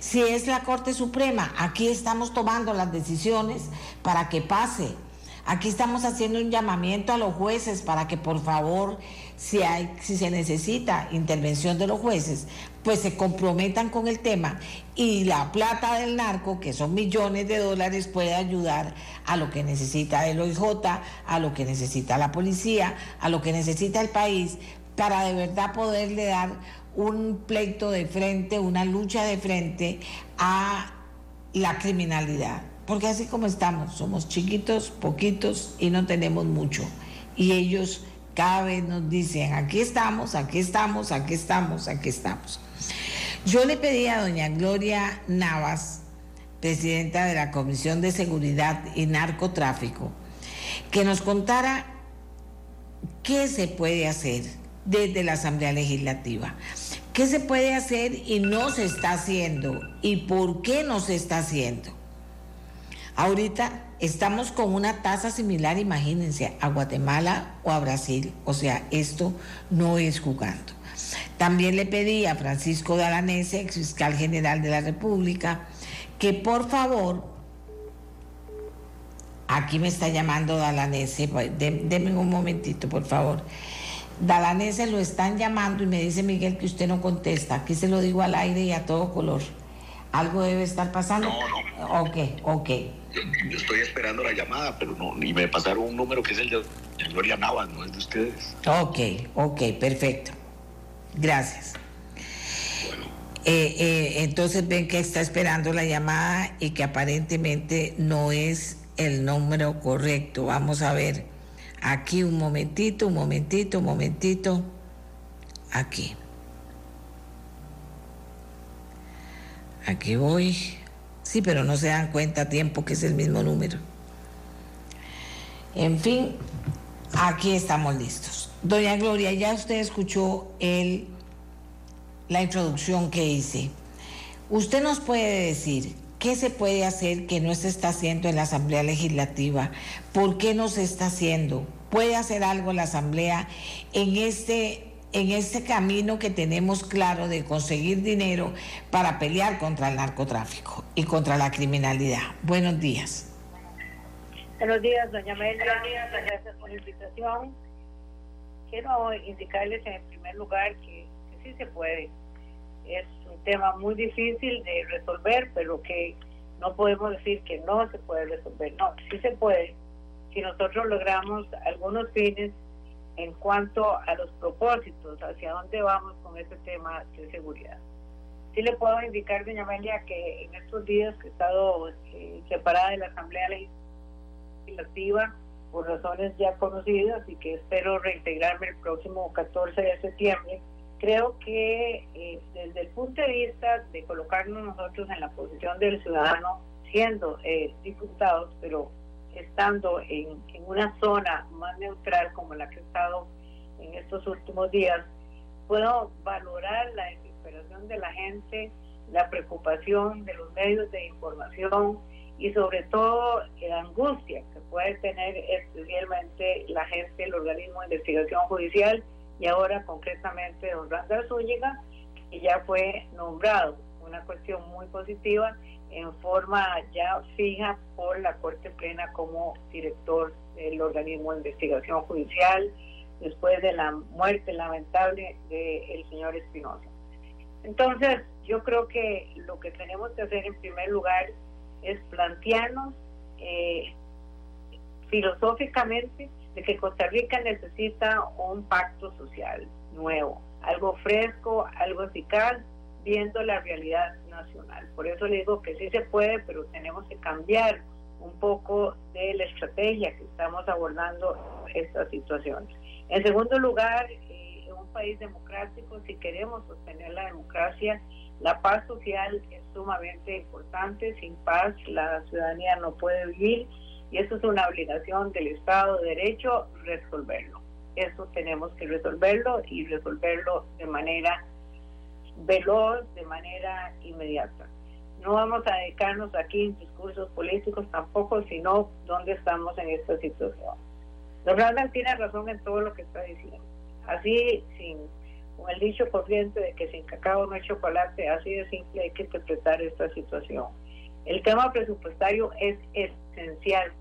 Si es la Corte Suprema, aquí estamos tomando las decisiones para que pase. Aquí estamos haciendo un llamamiento a los jueces para que por favor, si, hay, si se necesita intervención de los jueces, pues se comprometan con el tema y la plata del narco, que son millones de dólares, puede ayudar a lo que necesita el OIJ, a lo que necesita la policía, a lo que necesita el país, para de verdad poderle dar un pleito de frente, una lucha de frente a la criminalidad. Porque así como estamos, somos chiquitos, poquitos y no tenemos mucho. Y ellos cada vez nos dicen, aquí estamos, aquí estamos, aquí estamos, aquí estamos. Yo le pedí a doña Gloria Navas, presidenta de la Comisión de Seguridad y Narcotráfico, que nos contara qué se puede hacer desde la Asamblea Legislativa. ¿Qué se puede hacer y no se está haciendo? ¿Y por qué no se está haciendo? Ahorita estamos con una tasa similar, imagínense, a Guatemala o a Brasil. O sea, esto no es jugando. También le pedí a Francisco Dalanese, ex fiscal general de la República, que por favor, aquí me está llamando Dalanese, denme un momentito, por favor. Dalanese lo están llamando y me dice Miguel que usted no contesta. Aquí se lo digo al aire y a todo color. ¿Algo debe estar pasando? No, no. Ok, ok. Yo, estoy esperando la llamada, pero no, y me pasaron un número que es el de Gloria Navas, no es de ustedes. Ok, ok, perfecto. Gracias. Eh, eh, entonces ven que está esperando la llamada y que aparentemente no es el número correcto. Vamos a ver aquí un momentito, un momentito, un momentito. Aquí. Aquí voy. Sí, pero no se dan cuenta a tiempo que es el mismo número. En fin, aquí estamos listos. Doña Gloria, ya usted escuchó el la introducción que hice. Usted nos puede decir qué se puede hacer que no se está haciendo en la Asamblea Legislativa, por qué no se está haciendo. ¿Puede hacer algo la Asamblea en este en este camino que tenemos claro de conseguir dinero para pelear contra el narcotráfico y contra la criminalidad. Buenos días. Buenos días, doña Amelia. Gracias por la invitación. Quiero indicarles en primer lugar que sí se puede es un tema muy difícil de resolver, pero que no podemos decir que no se puede resolver. No, sí se puede si nosotros logramos algunos fines en cuanto a los propósitos, hacia dónde vamos con este tema de seguridad. Sí le puedo indicar, doña Amelia, que en estos días que he estado eh, separada de la Asamblea Legislativa por razones ya conocidas y que espero reintegrarme el próximo 14 de septiembre, creo que eh, desde el punto de vista de colocarnos nosotros en la posición del ciudadano, siendo eh, diputados, pero estando en, una zona más neutral como la que he estado en estos últimos días, puedo valorar la desesperación de la gente, la preocupación de los medios de información y sobre todo la angustia que puede tener especialmente la gente, el organismo de investigación judicial y ahora concretamente don Randall Zúñiga, que ya fue nombrado, una cuestión muy positiva, en forma ya fija por la Corte Plena como director del organismo de investigación judicial después de la muerte lamentable del señor Espinosa. Entonces, yo creo que lo que tenemos que hacer en primer lugar es plantearnos eh, filosóficamente de que Costa Rica necesita un pacto social nuevo, algo fresco, algo eficaz, viendo la realidad nacional. Por eso le digo que sí se puede, pero tenemos que cambiar un poco de la estrategia que estamos abordando esta situación. En segundo lugar, eh, en un país democrático, si queremos sostener la democracia, la paz social es sumamente importante. Sin paz, la ciudadanía no puede vivir y eso es una obligación del Estado de Derecho resolverlo. Eso tenemos que resolverlo y resolverlo de manera veloz, de manera inmediata. No vamos a dedicarnos aquí en discursos políticos tampoco, sino dónde estamos en esta situación. Don Randall tiene razón en todo lo que está diciendo. Así, sin con el dicho corriente de que sin cacao no hay chocolate, así de simple hay que interpretar esta situación. El tema presupuestario es esencial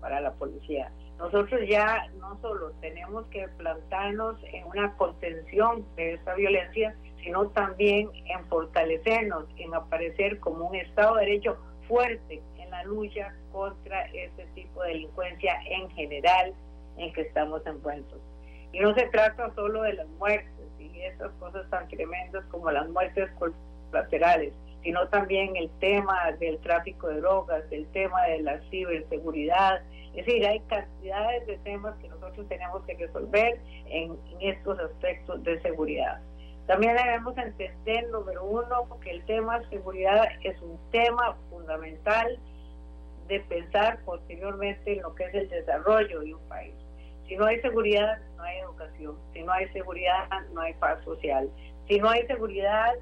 para la policía. Nosotros ya no solo tenemos que plantarnos en una contención de esta violencia, sino también en fortalecernos, en aparecer como un Estado de Derecho fuerte en la lucha contra este tipo de delincuencia en general en que estamos envueltos. Y no se trata solo de las muertes y esas cosas tan tremendas como las muertes colaterales, sino también el tema del tráfico de drogas, el tema de la ciberseguridad. Es decir, hay cantidades de temas que nosotros tenemos que resolver en, estos aspectos de seguridad. También debemos entender, número uno, que el tema de seguridad es un tema fundamental de pensar posteriormente en lo que es el desarrollo de un país. Si no hay seguridad, no hay educación. Si no hay seguridad, no hay paz social. Si no hay seguridad,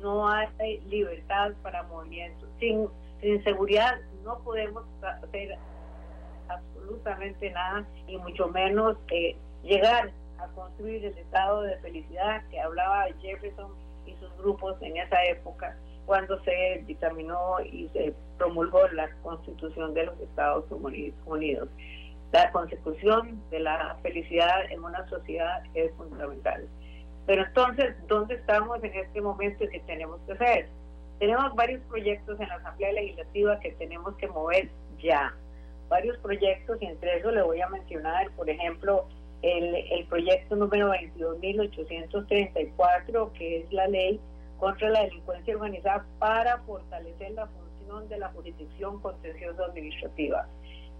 no hay libertad para movimientos. Sin, sin seguridad no podemos hacer absolutamente nada y mucho menos eh, llegar a construir el estado de felicidad que hablaba Jefferson y sus grupos en esa época cuando se dictaminó y se promulgó la constitución de los Estados Unidos. La consecución de la felicidad en una sociedad es fundamental. Pero entonces, ¿dónde estamos en este momento y qué tenemos que hacer? Tenemos varios proyectos en la Asamblea Legislativa que tenemos que mover ya. Varios proyectos y entre eso le voy a mencionar, por ejemplo, el, el proyecto número 22.834, que es la ley contra la delincuencia organizada para fortalecer la función de la jurisdicción contenciosa administrativa.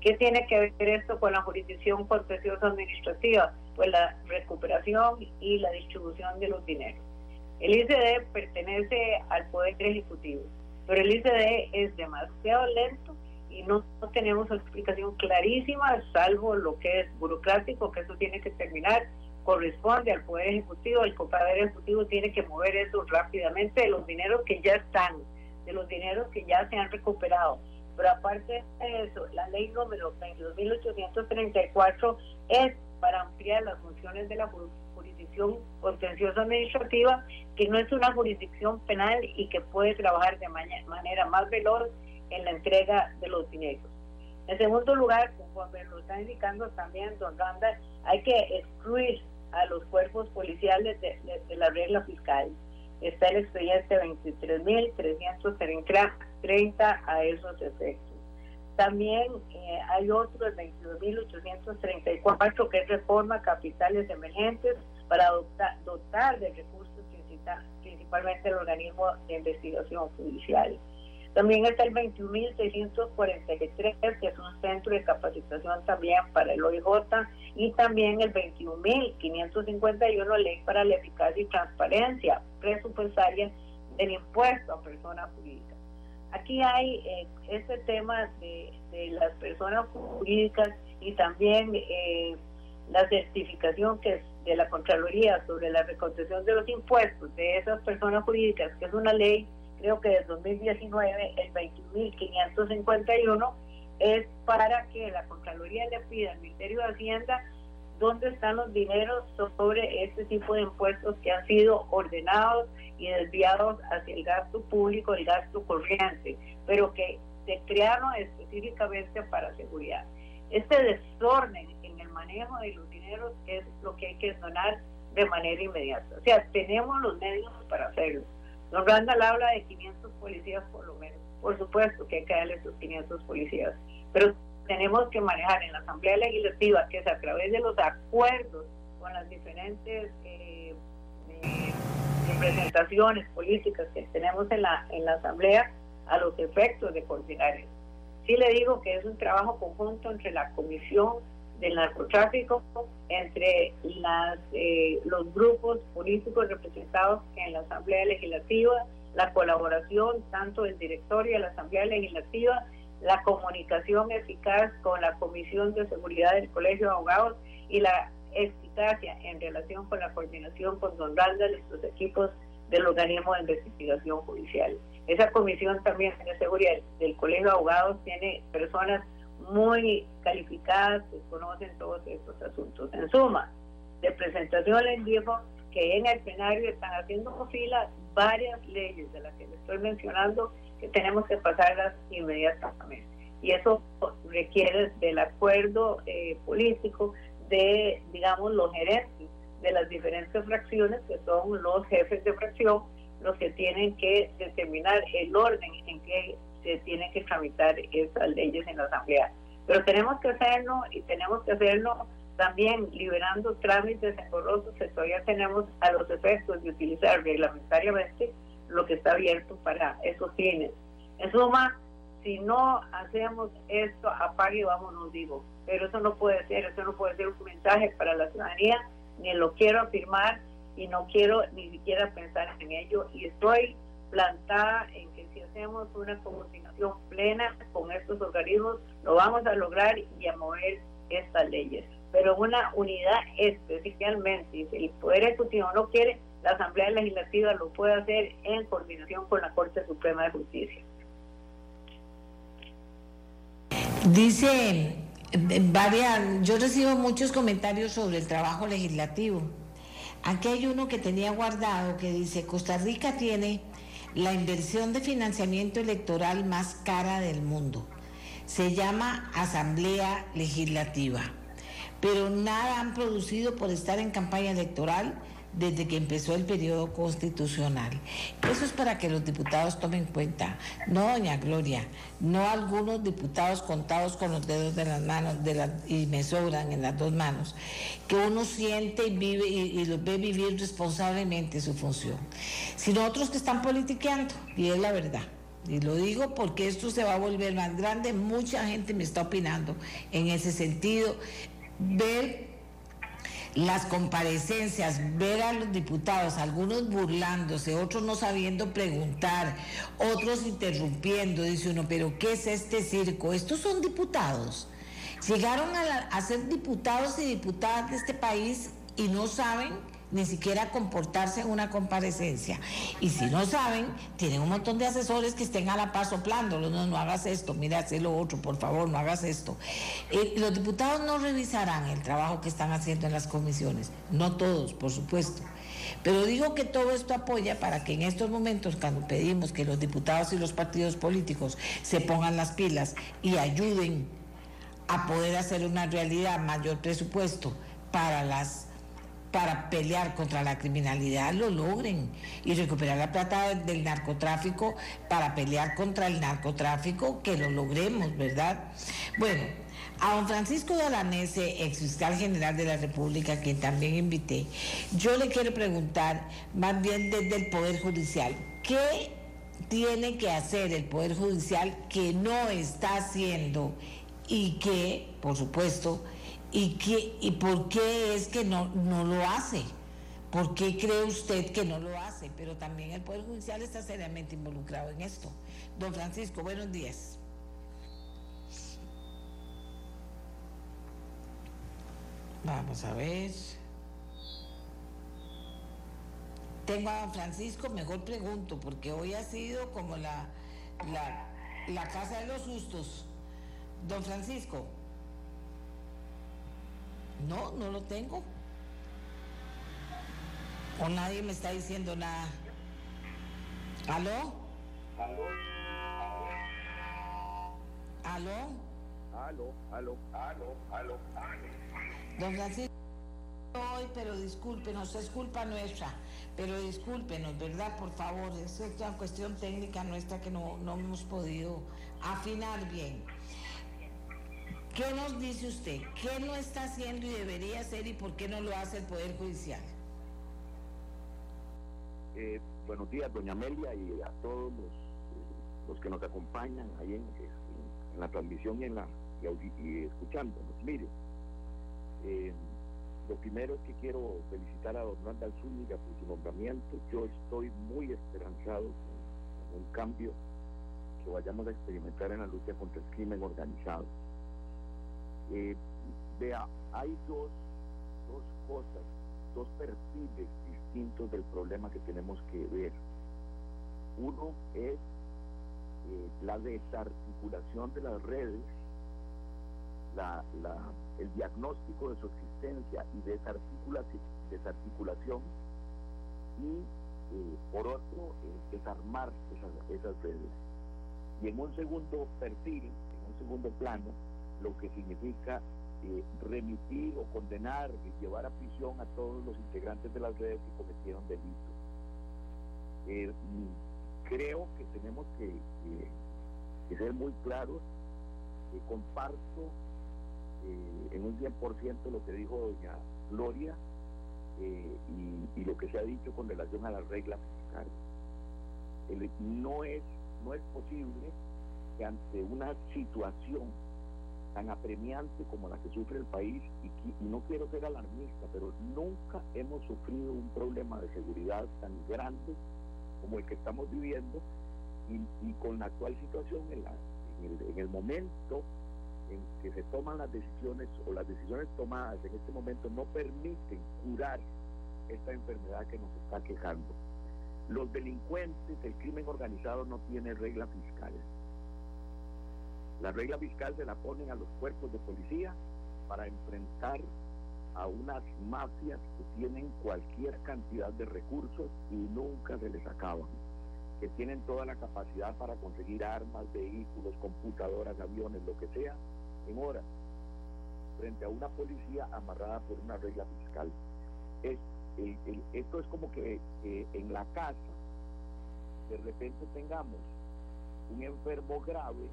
¿Qué tiene que ver esto con la jurisdicción contenciosa administrativa? Pues la recuperación y la distribución de los dineros. El ICD pertenece al Poder Ejecutivo, pero el ICD es demasiado lento y no, tenemos una explicación clarísima, salvo lo que es burocrático, que eso tiene que terminar, corresponde al Poder Ejecutivo, el Poder Ejecutivo tiene que mover eso rápidamente de los dineros que ya están, de los dineros que ya se han recuperado. Pero aparte de eso, la ley número 22.834 es para ampliar las funciones de la jurisdicción contenciosa administrativa, que no es una jurisdicción penal y que puede trabajar de manera más veloz en la entrega de los dineros. En segundo lugar, conforme lo está indicando también don Randa, hay que excluir a los cuerpos policiales de, la regla fiscal. Está el expediente 23.330 a esos efectos. También eh, hay otro, el 22.834, que es reforma capitales emergentes para dotar de recursos principalmente el organismo de investigación judicial. También está el 21.643, que es un centro de capacitación también para el OIJ, y también el 21.551, ley para la eficacia y transparencia presupuestaria del impuesto a personas jurídicas. Aquí hay eh, este tema de, las personas jurídicas y también eh, la certificación que es de la Contraloría sobre la recaudación de los impuestos de esas personas jurídicas, que es una ley, creo que de 2019, el 21.551, es para que la Contraloría le pida al Ministerio de Hacienda dónde están los dineros sobre este tipo de impuestos que han sido ordenados y desviados hacia el gasto público, el gasto corriente, pero que se crearon específicamente para seguridad. Este desorden en el manejo de los dineros es lo que hay que donar de manera inmediata. O sea, tenemos los medios para hacerlo. Don Randall habla de 500 policías por lo menos. Por supuesto que hay que darle esos 500 policías, pero tenemos que manejar en la Asamblea Legislativa, que es a través de los acuerdos con las diferentes eh, eh, representaciones políticas que tenemos en la, en la Asamblea, a los efectos de coordinar eso. Sí le digo que es un trabajo conjunto entre la Comisión del Narcotráfico, entre las, eh, los grupos políticos representados en la Asamblea Legislativa, la colaboración tanto del directorio de la Asamblea Legislativa, la comunicación eficaz con la Comisión de Seguridad del Colegio de Abogados y la eficacia en relación con la coordinación con Don Randall y sus equipos del organismo de investigación judicial. Esa comisión también de seguridad del Colegio de Abogados tiene personas muy calificadas que conocen todos estos asuntos. En suma, de presentación les dijo que en el plenario están haciendo fila varias leyes de las que les estoy mencionando que tenemos que pasarlas inmediatamente. Y eso requiere del acuerdo eh, político de, digamos, los gerentes de las diferentes fracciones, que son los jefes de fracción, los que tienen que determinar el orden en que se tienen que tramitar esas leyes en la Asamblea. Pero tenemos que hacerlo y tenemos que hacerlo también liberando trámites engorrosos que todavía tenemos a los efectos de utilizar reglamentariamente lo que está abierto para esos fines. En suma, si no hacemos esto, apague y vámonos, digo. Pero eso no puede ser, eso no puede ser un mensaje para la ciudadanía, ni lo quiero afirmar y no quiero ni siquiera pensar en ello. Y estoy plantada en que si hacemos una coordinación plena con estos organismos, lo vamos a lograr y a mover estas leyes. Pero una unidad especialmente, si el Poder Ejecutivo no quiere, la Asamblea Legislativa lo puede hacer en coordinación con la Corte Suprema de Justicia. Dice varias, yo recibo muchos comentarios sobre el trabajo legislativo. Aquí hay uno que tenía guardado que dice, Costa Rica tiene la inversión de financiamiento electoral más cara del mundo. Se llama Asamblea Legislativa, pero nada han producido por estar en campaña electoral desde que empezó el periodo constitucional. Eso es para que los diputados tomen cuenta, no doña Gloria, no algunos diputados contados con los dedos de las manos de y me sobran en las dos manos, que uno siente y vive y, los ve vivir responsablemente su función, sino otros que están politiqueando, y es la verdad. Y lo digo porque esto se va a volver más grande, mucha gente me está opinando en ese sentido. Ver las comparecencias, ver a los diputados, algunos burlándose, otros no sabiendo preguntar, otros interrumpiendo, dice uno, pero ¿qué es este circo? Estos son diputados. Llegaron a, ser diputados y diputadas de este país y no saben ni siquiera comportarse en una comparecencia. Y si no saben, tienen un montón de asesores que estén a la paz soplándolo. No, no hagas esto, mira, haz lo otro, por favor, no hagas esto. Eh, los diputados no revisarán el trabajo que están haciendo en las comisiones. No todos, por supuesto. Pero digo que todo esto apoya para que en estos momentos, cuando pedimos que los diputados y los partidos políticos se pongan las pilas y ayuden a poder hacer una realidad mayor presupuesto para las para pelear contra la criminalidad lo logren y recuperar la plata del narcotráfico para pelear contra el narcotráfico, que lo logremos, ¿verdad? Bueno, a don Francisco Dalanese, ex fiscal general de la República, quien también invité, yo le quiero preguntar, más bien desde el Poder Judicial, ¿qué tiene que hacer el Poder Judicial que no está haciendo y que, por supuesto, ¿Y, qué, ¿Y por qué es que no, no lo hace? ¿Por qué cree usted que no lo hace? Pero también el Poder Judicial está seriamente involucrado en esto. Don Francisco, buenos días. Vamos a ver. Tengo a don Francisco, mejor pregunto, porque hoy ha sido como la, la, la casa de los sustos. Don Francisco. No, no lo tengo. O nadie me está diciendo nada. ¿Aló? Aló, ¿Aló? aló, aló, aló, aló. Don Francisco, hoy, pero discúlpenos, es culpa nuestra, pero discúlpenos, ¿verdad? Por favor, es una cuestión técnica nuestra que no, no hemos podido afinar bien. ¿Qué nos dice usted? ¿Qué no está haciendo y debería hacer y por qué no lo hace el Poder Judicial? Eh, buenos días, doña Amelia, y a todos los, que nos acompañan ahí en, la transmisión y, en la, y, y escuchándonos. Mire, eh, lo primero es que quiero felicitar a don Randall Zúñiga por su nombramiento. Yo estoy muy esperanzado con un cambio que vayamos a experimentar en la lucha contra el crimen organizado. Eh, vea, hay dos, dos cosas, dos perfiles distintos del problema que tenemos que ver. Uno es eh, la desarticulación de las redes, la, la, el diagnóstico de su existencia y desarticulación, desarticulación y eh, por otro desarmar esas redes. Y en un segundo perfil, en un segundo plano, lo que significa eh, remitir o condenar y llevar a prisión a todos los integrantes de las redes que cometieron delitos. Eh, creo que tenemos que, que ser muy claros. Eh, comparto eh, en un 100% lo que dijo doña Gloria eh, y, lo que se ha dicho con relación a las reglas fiscales. No, es, no es posible que ante una situación tan apremiante como la que sufre el país, y, y no quiero ser alarmista, pero nunca hemos sufrido un problema de seguridad tan grande como el que estamos viviendo, y, con la actual situación, en, la- en el, en el momento en que se toman las decisiones o las decisiones tomadas en este momento no permiten curar esta enfermedad que nos está quejando. Los delincuentes, el crimen organizado no tiene reglas fiscales. La regla fiscal se la ponen a los cuerpos de policía para enfrentar a unas mafias que tienen cualquier cantidad de recursos y nunca se les acaban, que tienen toda la capacidad para conseguir armas, vehículos, computadoras, aviones, lo que sea, en horas, frente a una policía amarrada por una regla fiscal. Es, esto es como que eh, en la casa de repente tengamos un enfermo grave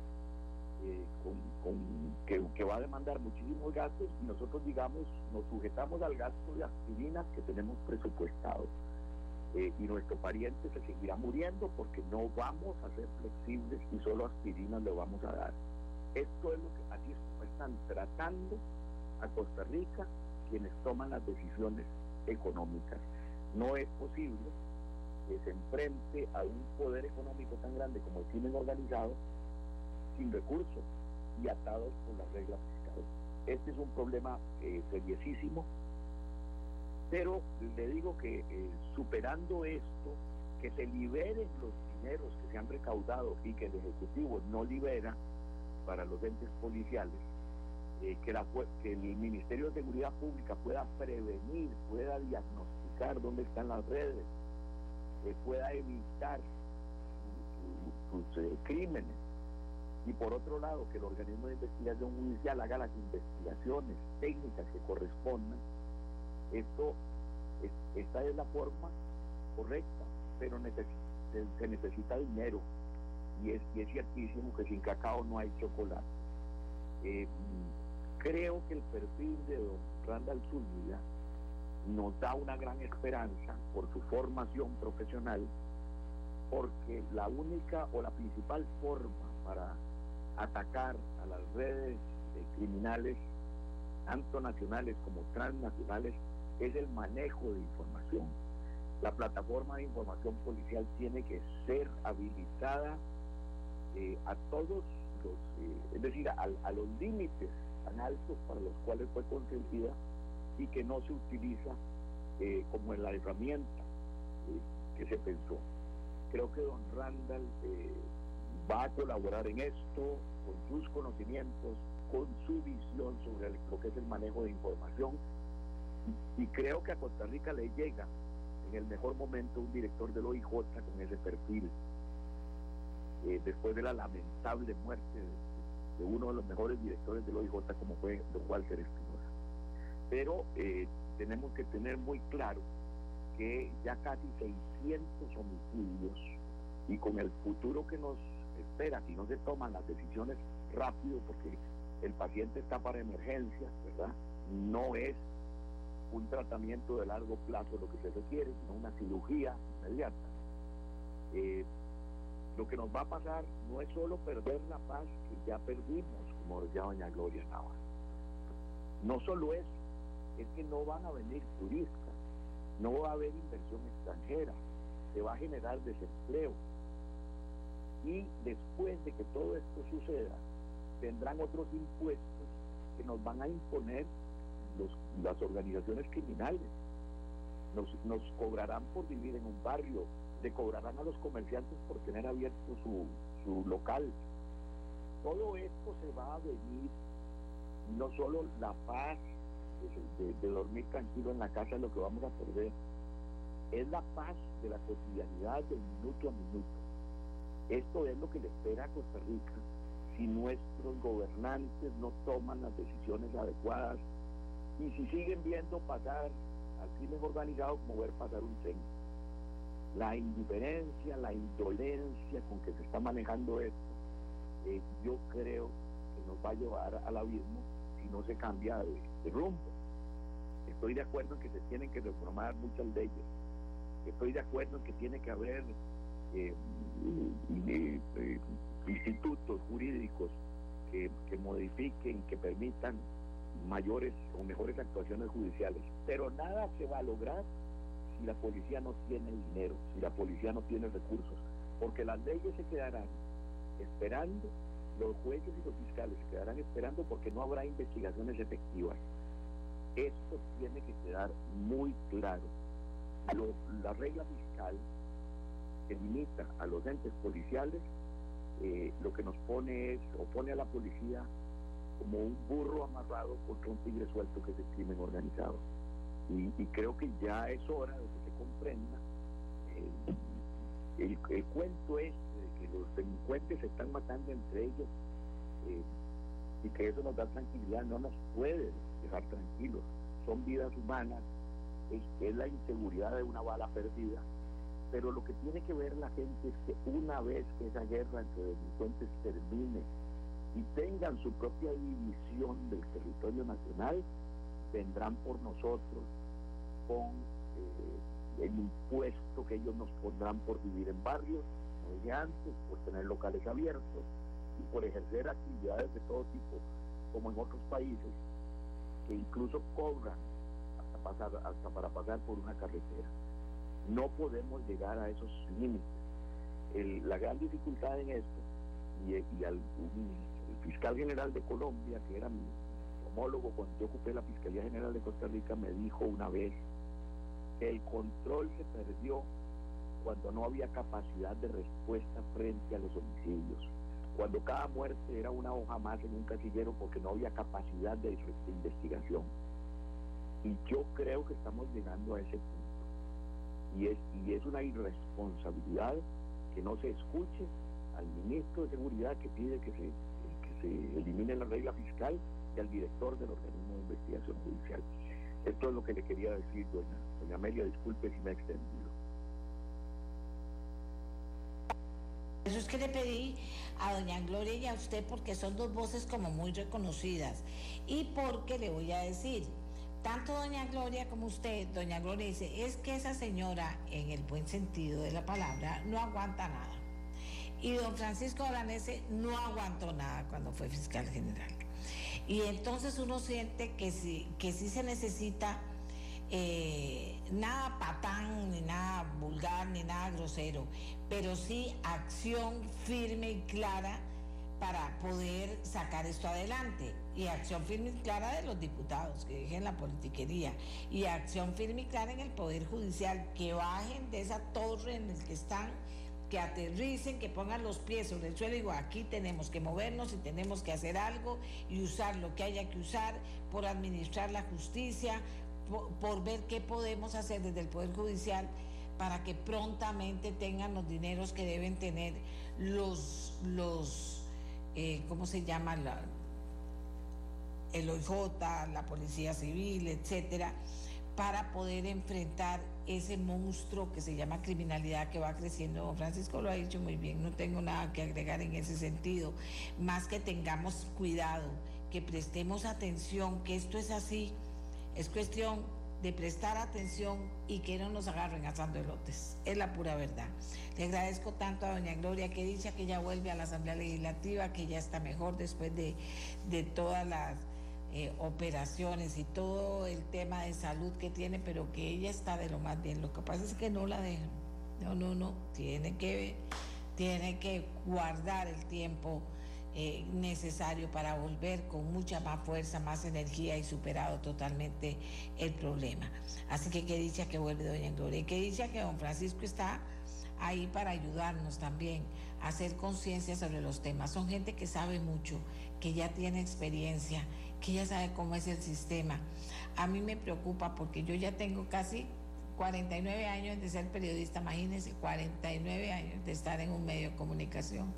eh, con, con- que, que va a demandar muchísimos gastos y nosotros digamos nos sujetamos al gasto de aspirinas que tenemos presupuestado. Eh, y nuestro pariente se seguirá muriendo porque no vamos a ser flexibles y solo aspirinas le vamos a dar. Esto es lo que como están tratando a Costa Rica quienes toman las decisiones económicas. No es posible que se enfrente a un poder económico tan grande como el crimen organizado sin recursos y atados por las reglas fiscales. Este es un problema eh, seriosísimo, pero le digo que eh, superando esto, que se liberen los dineros que se han recaudado y que el Ejecutivo no libera para los entes policiales, eh, que, el Ministerio de Seguridad Pública pueda prevenir, pueda diagnosticar dónde están las redes, pueda evitar su- su- sus eh, crímenes y por otro lado que el organismo de investigación judicial haga las investigaciones técnicas que correspondan, esto es- esta es la forma correcta, pero se, necesita dinero y es, y es ciertísimo que sin cacao no hay chocolate. Eh, creo que el perfil de don Randall Zúñiga nos da una gran esperanza por su formación profesional, porque la única o la principal forma para atacar a las redes criminales, tanto nacionales como transnacionales, es el manejo de información. La plataforma de información policial tiene que ser habilitada eh, a todos los, eh, es decir, a, a los límites tan altos para los cuales fue concebida y que no se utiliza eh, como en la herramienta que se pensó. Creo que don Randall eh, va a colaborar en esto con sus conocimientos, con su visión sobre lo que es el manejo de información y, creo que a Costa Rica le llega en el mejor momento un director del OIJ con ese perfil después de la lamentable muerte de, uno de los mejores directores del OIJ como fue don Walter Espinosa. Pero tenemos que tener muy claro que ya casi 600 homicidios y con el futuro que nos espera, si no se toman las decisiones rápido, porque el paciente está para emergencias, ¿verdad? No es un tratamiento de largo plazo lo que se requiere, sino una cirugía inmediata. Eh, lo que nos va a pasar no es solo perder la paz que ya perdimos, como decía doña Gloria Nava. No solo eso, es que no van a venir turistas, no va a haber inversión extranjera, se va a generar desempleo. Y después de que todo esto suceda, vendrán otros impuestos que nos van a imponer las organizaciones criminales. Nos, nos cobrarán por vivir en un barrio, le cobrarán a los comerciantes por tener abierto su, su local. Todo esto se va a venir, no solo la paz de, dormir tranquilo en la casa es lo que vamos a perder. Es la paz de la cotidianidad del minuto a minuto. Esto es lo que le espera a Costa Rica si nuestros gobernantes no toman las decisiones adecuadas y si siguen viendo pasar al crimen organizado como ver pasar un tren. La indiferencia, la indolencia con que se está manejando esto, eh, yo creo que nos va a llevar al abismo si no se cambia de, rumbo. Estoy de acuerdo en que se tienen que reformar muchas leyes. Estoy de acuerdo en que tiene que haber eh, eh, institutos jurídicos que, que modifiquen, que permitan mayores o mejores actuaciones judiciales. Pero nada se va a lograr si la policía no tiene dinero, si la policía no tiene recursos, porque las leyes se quedarán esperando los jueces y los fiscales quedarán esperando porque no habrá investigaciones efectivas. Esto tiene que quedar muy claro. la regla fiscal que limita a los entes policiales eh, lo que nos pone es, o pone a la policía como un burro amarrado contra un tigre suelto que es el crimen organizado. Y, creo que ya es hora de que se comprenda el, el cuento es que los delincuentes se están matando entre ellos eh, y que eso nos da tranquilidad, no nos puede dejar tranquilos. Son vidas humanas, es la inseguridad de una bala perdida, pero lo que tiene que ver la gente es que una vez que esa guerra entre delincuentes termine y tengan su propia división del territorio nacional, vendrán por nosotros con eh, el impuesto que ellos nos pondrán por vivir en barrios, antes, por tener locales abiertos y por ejercer actividades de todo tipo, como en otros países, que incluso cobran hasta, hasta para pasar por una carretera. No podemos llegar a esos límites. la gran dificultad en esto, y, el fiscal general de Colombia, que era mi homólogo cuando yo ocupé la Fiscalía General de Costa Rica, me dijo una vez el control se perdió cuando no había capacidad de respuesta frente a los homicidios, cuando cada muerte era una hoja más en un casillero porque no había capacidad de, investigación. Y yo creo que estamos llegando a ese punto. Y es, y es una irresponsabilidad que no se escuche al ministro de Seguridad que pide que se, que se elimine la regla fiscal y al director del organismo de investigación judicial. Esto es lo que le quería decir, doña, doña Amelia, disculpe si me he extendido. Eso es que le pedí a doña Gloria y a usted porque son dos voces como muy reconocidas. Y porque le voy a decir, tanto doña Gloria como usted, doña Gloria dice, es que esa señora, en el buen sentido de la palabra, no aguanta nada. Y don Francisco Alanese no aguantó nada cuando fue fiscal general. Y entonces uno siente que sí, que sí se necesita eh, nada patán, ni nada vulgar, ni nada grosero, pero sí acción firme y clara para poder sacar esto adelante. Y acción firme y clara de los diputados, que dejen la politiquería. Y acción firme y clara en el Poder Judicial, que bajen de esa torre en la que están, que aterricen, que pongan los pies sobre el suelo. Y digo, aquí tenemos que movernos y tenemos que hacer algo y usar lo que haya que usar por administrar la justicia, por, por ver qué podemos hacer desde el Poder Judicial para que prontamente tengan los dineros que deben tener los, los eh, ¿cómo se llama? La, el OIJ, la Policía Civil, etcétera, para poder enfrentar ese monstruo que se llama criminalidad que va creciendo. Francisco lo ha dicho muy bien, no tengo nada que agregar en ese sentido, más que tengamos cuidado, que prestemos atención, que esto es así, es cuestión de prestar atención y que no nos agarren asando elotes. Es la pura verdad. Le agradezco tanto a doña Gloria que dice que ya vuelve a la Asamblea Legislativa, que ya está mejor después de, de todas las eh, operaciones y todo el tema de salud que tiene, pero que ella está de lo más bien. Lo que pasa es que no la dejan. No, no, no. Tiene que, tiene que guardar el tiempo eh, necesario para volver con mucha más fuerza, más energía y superado totalmente el problema. Así que qué dicha que vuelve doña Gloria qué dicha que don Francisco está ahí para ayudarnos también a hacer conciencia sobre los temas. Son gente que sabe mucho, que ya tiene experiencia, que ya sabe cómo es el sistema. A mí me preocupa porque yo ya tengo casi 49 años de ser periodista, imagínense, 49 años de estar en un medio de comunicación.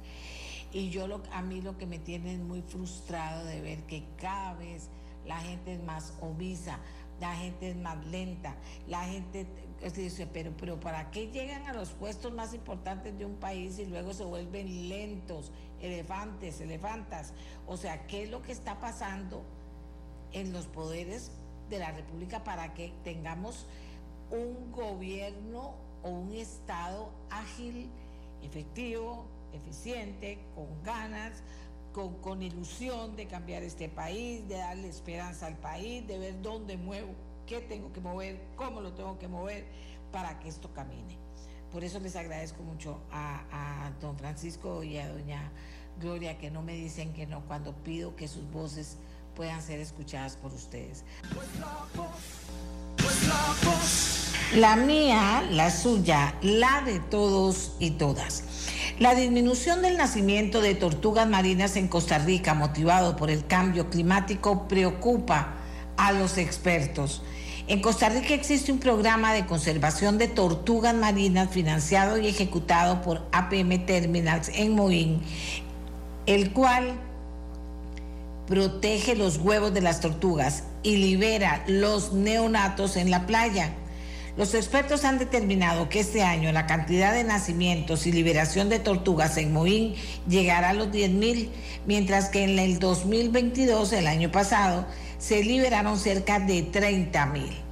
Y yo lo, a mí lo que me tiene es muy frustrado de ver que cada vez la gente es más obisa, la gente es más lenta, la gente dice, pero, pero ¿para qué llegan a los puestos más importantes de un país y luego se vuelven lentos, elefantes, elefantas? O sea, ¿qué es lo que está pasando en los poderes de la República para que tengamos un gobierno o un Estado ágil, efectivo, eficiente, con ganas, con, con, ilusión de cambiar este país, de darle esperanza al país, de ver dónde muevo, qué tengo que mover, cómo lo tengo que mover para que esto camine. Por eso les agradezco mucho a, don Francisco y a doña Gloria que no me dicen que no cuando pido que sus voces puedan ser escuchadas por ustedes. La mía, la suya, la de todos y todas. La disminución del nacimiento de tortugas marinas en Costa Rica, motivado por el cambio climático, preocupa a los expertos. En Costa Rica existe un programa de conservación de tortugas marinas financiado y ejecutado por APM Terminals en Moín, el cual protege los huevos de las tortugas y libera los neonatos en la playa. Los expertos han determinado que este año la cantidad de nacimientos y liberación de tortugas en Moín llegará a los 10.000, mientras que en el 2022, el año pasado, se liberaron cerca de 30.000.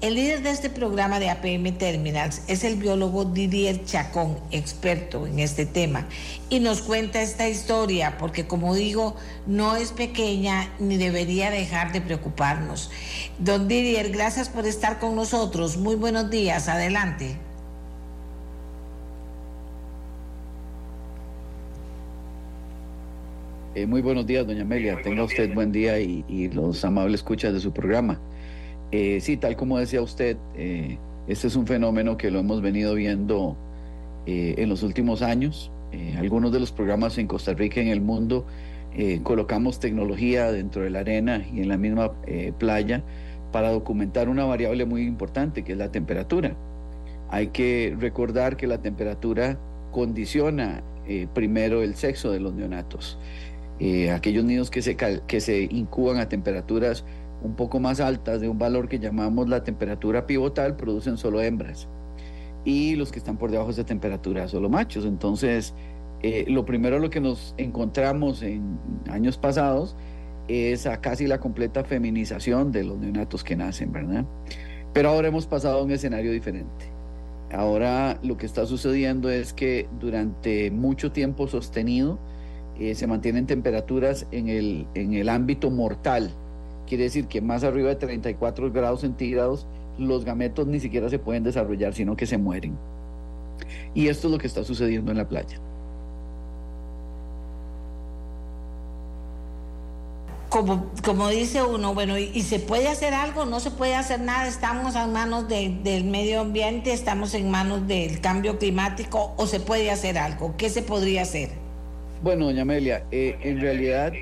El líder de este programa de APM Terminals es el biólogo Didier Chacón, experto en este tema, y nos cuenta esta historia porque, como digo, no es pequeña ni debería dejar de preocuparnos. Don Didier, gracias por estar con nosotros. Muy buenos días. Adelante. Eh, muy buenos días, doña Amelia. Tenga usted buen día y, y los amables escuchas de su programa. Eh, sí, tal como decía usted, eh, este es un fenómeno que lo hemos venido viendo en los últimos años. Algunos de los programas en Costa Rica y en el mundo colocamos tecnología dentro de la arena y en la misma playa para documentar una variable muy importante que es la temperatura. Hay que recordar que la temperatura condiciona primero el sexo de los neonatos. Eh, aquellos niños que se, que se incuban a temperaturas un poco más altas de un valor que llamamos la temperatura pivotal producen solo hembras y los que están por debajo de esa temperatura solo machos. Entonces, eh, lo primero lo que nos encontramos en años pasados es a casi la completa feminización de los neonatos que nacen, ¿verdad? Pero ahora hemos pasado a un escenario diferente. Ahora lo que está sucediendo es que durante mucho tiempo sostenido eh, se mantienen temperaturas en el, en el ámbito mortal. Quiere decir que más arriba de 34 grados centígrados los gametos ni siquiera se pueden desarrollar, sino que se mueren. Y esto es lo que está sucediendo en la playa. como, como dice uno, bueno, ¿y, se puede hacer algo? ¿No se puede hacer nada? ¿Estamos en manos del medio ambiente? ¿Estamos en manos del cambio climático? ¿O se puede hacer algo? ¿Qué se podría hacer? Bueno, doña Amelia, eh, en realidad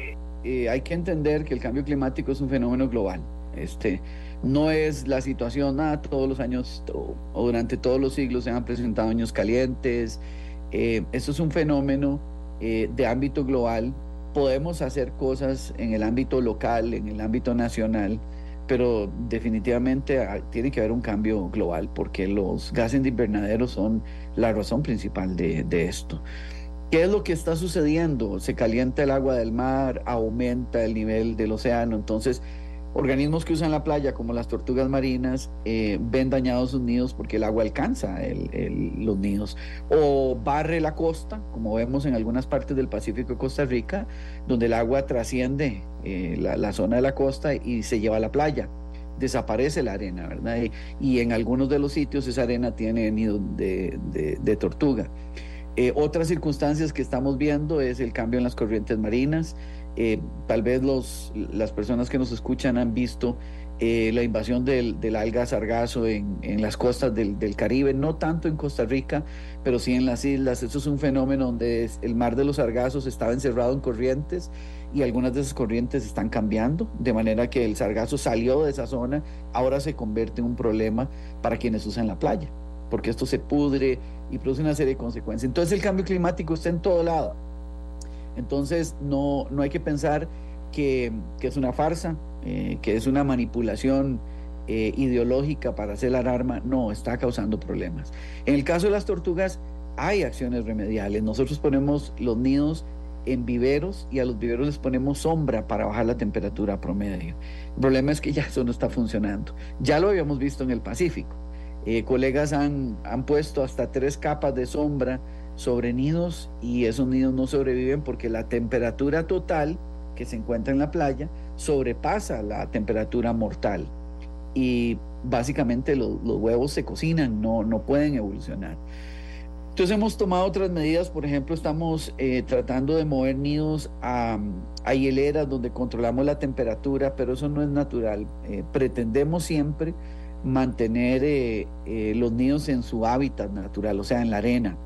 eh, hay que entender que el cambio climático es un fenómeno global. Este, no es la situación, nada, todos los años o, durante todos los siglos se han presentado años calientes. Eh, esto es un fenómeno de ámbito global podemos hacer cosas en el ámbito local, en el ámbito nacional, pero definitivamente ah, tiene que haber un cambio global porque los gases de invernadero son la razón principal de esto. ¿Qué es lo que está sucediendo? Se calienta el agua del mar, aumenta el nivel del océano, entonces organismos que usan la playa, como las tortugas marinas, eh, ven dañados sus nidos porque el agua alcanza los nidos. O barre la costa, como vemos en algunas partes del Pacífico de Costa Rica, donde el agua trasciende eh, la, zona de la costa y se lleva a la playa. Desaparece la arena, ¿verdad? Y, en algunos de los sitios esa arena tiene nidos de, tortuga. Eh, otras circunstancias que estamos viendo es el cambio en las corrientes marinas, eh, tal vez los, las personas que nos escuchan han visto eh, la invasión del, alga sargazo en, las costas del, Caribe, no tanto en Costa Rica, pero sí en las islas. Eso es un fenómeno donde el mar de los sargazos estaba encerrado en corrientes y algunas de esas corrientes están cambiando, de manera que el sargazo salió de esa zona, ahora se convierte en un problema para quienes usan la playa, porque esto se pudre y produce una serie de consecuencias. Entonces el cambio climático está en todo lado entonces no, no hay que pensar que, es una farsa, eh, que es una manipulación eh, ideológica para hacer la alarma. No, está causando problemas. En el caso de las tortugas hay acciones remediales. Nosotros ponemos los nidos en viveros y a los viveros les ponemos sombra para bajar la temperatura promedio. El problema es que ya eso no está funcionando. Ya lo habíamos visto en el Pacífico. Eh, colegas han, han puesto hasta tres capas de sombra sobre nidos y esos nidos no sobreviven porque la temperatura total que se encuentra en la playa sobrepasa la temperatura mortal y básicamente los, huevos se cocinan, no, no pueden evolucionar. Entonces hemos tomado otras medidas, por ejemplo, estamos eh, tratando de mover nidos a, hieleras donde controlamos la temperatura, pero eso no es natural. Eh, pretendemos siempre mantener eh, los nidos en su hábitat natural, o sea, en la arena.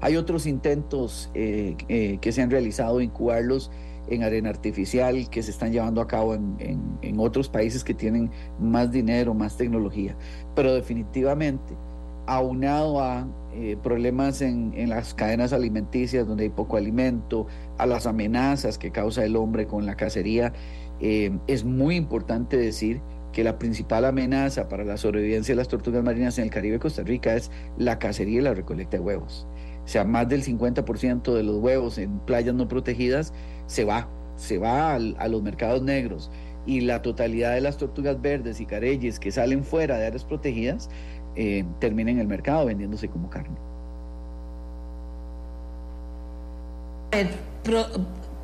Hay otros intentos eh, eh, que se han realizado, incubarlos en arena artificial, que se están llevando a cabo en, otros países que tienen más dinero, más tecnología. Pero definitivamente, aunado a eh, problemas en, las cadenas alimenticias donde hay poco alimento, a las amenazas que causa el hombre con la cacería, es muy importante decir que la principal amenaza para la sobrevivencia de las tortugas marinas en el Caribe de Costa Rica es la cacería y la recolecta de huevos. O sea, más del 50% de los huevos en playas no protegidas se va, se va a los mercados negros. Y la totalidad de las tortugas verdes y careyes que salen fuera de áreas protegidas eh, terminan en el mercado vendiéndose como carne.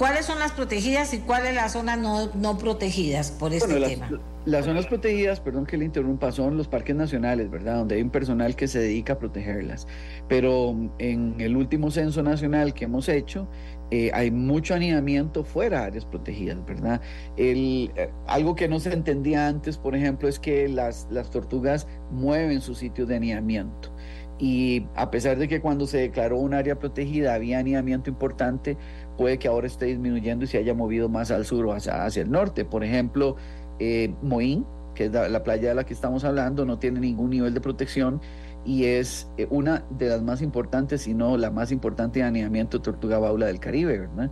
¿Cuáles son las protegidas y cuáles las zonas no, protegidas por este tema? Las, zonas protegidas, perdón que le interrumpa, son los parques nacionales, ¿verdad? Donde hay un personal que se dedica a protegerlas. Pero en el último censo nacional que hemos hecho, eh, hay mucho anidamiento fuera de áreas protegidas, ¿verdad? El, eh, algo que no se entendía antes, por ejemplo, es que las, las tortugas mueven su sitio de anidamiento. Y a pesar de que cuando se declaró un área protegida había anidamiento importante, puede que ahora esté disminuyendo y se haya movido más al sur o hacia, el norte. Por ejemplo, eh, Moín, que es la, playa de la que estamos hablando, no tiene ningún nivel de protección y es eh, una de las más importantes, si no la más importante de anidamiento de tortuga baula del Caribe, ¿verdad?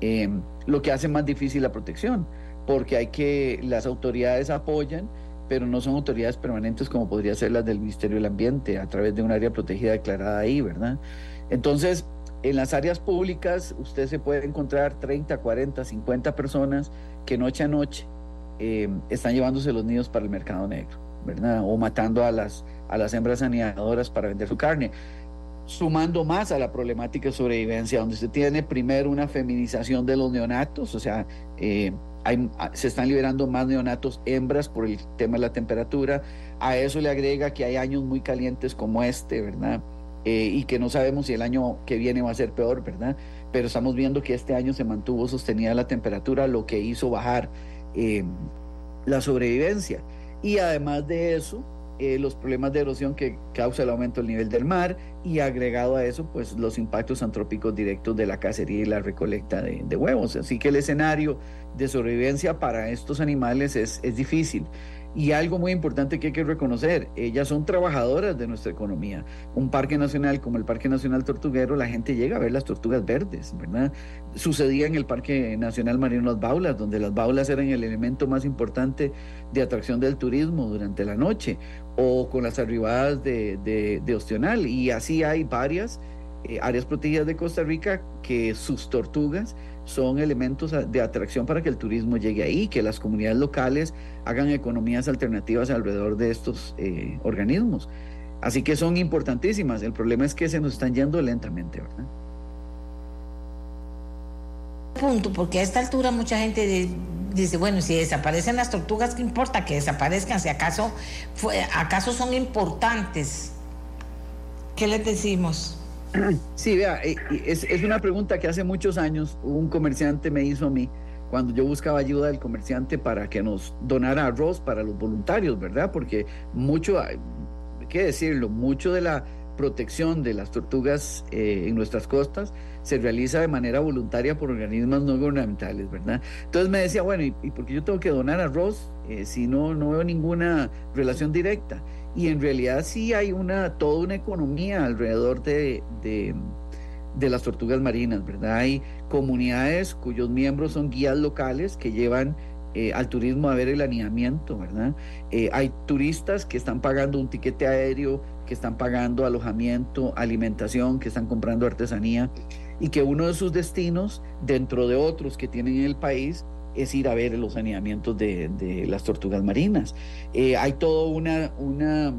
Em, lo que hace más difícil la protección, porque hay que, las autoridades apoyan, pero no son autoridades permanentes como podría ser las del Ministerio del Ambiente a través de un área protegida declarada ahí, ¿verdad? Entonces, en las áreas públicas usted se puede encontrar 30, 40, 50 personas que noche a noche eh, están llevándose los nidos para el mercado negro, ¿verdad? O matando a las, a las hembras anidadoras para vender su carne. Sumando más a la problemática de sobrevivencia, donde se tiene primero una feminización de los neonatos, o sea, eh, se están liberando más neonatos hembras por el tema de la temperatura. A eso le agrega que hay años muy calientes como este, ¿verdad? Eh, y que no sabemos si el año que viene va a ser peor, ¿verdad? pero estamos viendo que este año se mantuvo sostenida la temperatura, lo que hizo bajar eh, la sobrevivencia. Y además de eso, eh, los problemas de erosión que causa el aumento del nivel del mar y agregado a eso, pues los impactos antrópicos directos de la cacería y la recolecta de, de huevos. Así que el escenario de sobrevivencia para estos animales es, es difícil. Y algo muy importante que hay que reconocer, ellas son trabajadoras de nuestra economía. Un parque nacional como el Parque Nacional Tortuguero, la gente llega a ver las tortugas verdes, ¿verdad? Sucedía en el Parque Nacional Marino Las Baulas, donde las baulas eran el elemento más importante de atracción del turismo durante la noche, o con las arribadas de, de, Ostional. Y así hay varias eh, áreas protegidas de Costa Rica que sus tortugas son elementos de atracción para que el turismo llegue ahí, que las comunidades locales hagan economías alternativas alrededor de estos eh, organismos. Así que son importantísimas. El problema es que se nos están yendo lentamente, ¿verdad? Punto, porque a esta altura mucha gente dice, bueno, si desaparecen las tortugas, ¿qué importa que desaparezcan? Si acaso, acaso son importantes. ¿Qué les decimos? Sí, vea, eh, es, es, una pregunta que hace muchos años un comerciante me hizo a mí cuando yo buscaba ayuda del comerciante para que nos donara arroz para los voluntarios, ¿verdad? Porque mucho, qué decirlo, mucho de la protección de las tortugas eh, en nuestras costas se realiza de manera voluntaria por organismos no gubernamentales, ¿verdad? Entonces me decía, bueno, ¿y, y por qué yo tengo que donar arroz eh, si no, no veo ninguna relación directa? Y en realidad sí hay una, toda una economía alrededor de, de, las tortugas marinas, ¿verdad? Hay comunidades cuyos miembros son guías locales que llevan eh, al turismo a ver el anidamiento, ¿verdad? Eh, hay turistas que están pagando un tiquete aéreo, que están pagando alojamiento, alimentación, que están comprando artesanía y que uno de sus destinos, dentro de otros que tienen en el país, es ir a ver los saneamientos de, de las tortugas marinas. Eh, hay todo un una,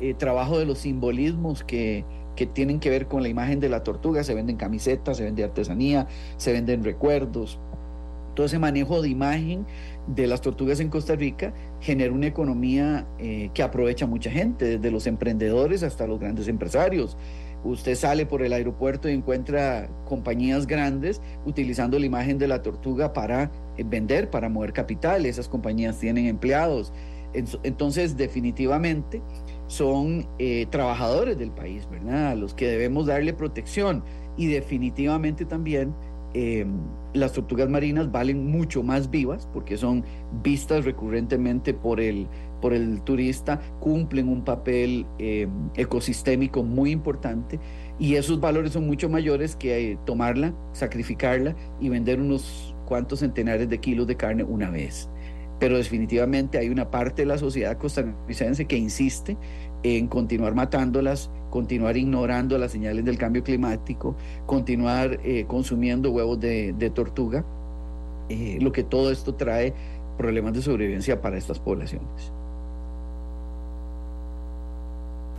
eh, trabajo de los simbolismos que, que tienen que ver con la imagen de la tortuga. Se venden camisetas, se vende artesanía, se venden recuerdos. Todo ese manejo de imagen de las tortugas en Costa Rica genera una economía eh, que aprovecha mucha gente, desde los emprendedores hasta los grandes empresarios. Usted sale por el aeropuerto y encuentra compañías grandes utilizando la imagen de la tortuga para vender, para mover capital. Esas compañías tienen empleados. Entonces, definitivamente son eh, trabajadores del país, ¿verdad? A los que debemos darle protección. Y definitivamente también eh, las tortugas marinas valen mucho más vivas porque son vistas recurrentemente por el, por el turista, cumplen un papel eh, ecosistémico muy importante y esos valores son mucho mayores que eh, tomarla, sacrificarla y vender unos cuantos centenares de kilos de carne una vez. Pero definitivamente hay una parte de la sociedad costarricense que insiste en continuar matándolas, continuar ignorando las señales del cambio climático, continuar eh, consumiendo huevos de, tortuga, eh, lo que todo esto trae problemas de sobrevivencia para estas poblaciones.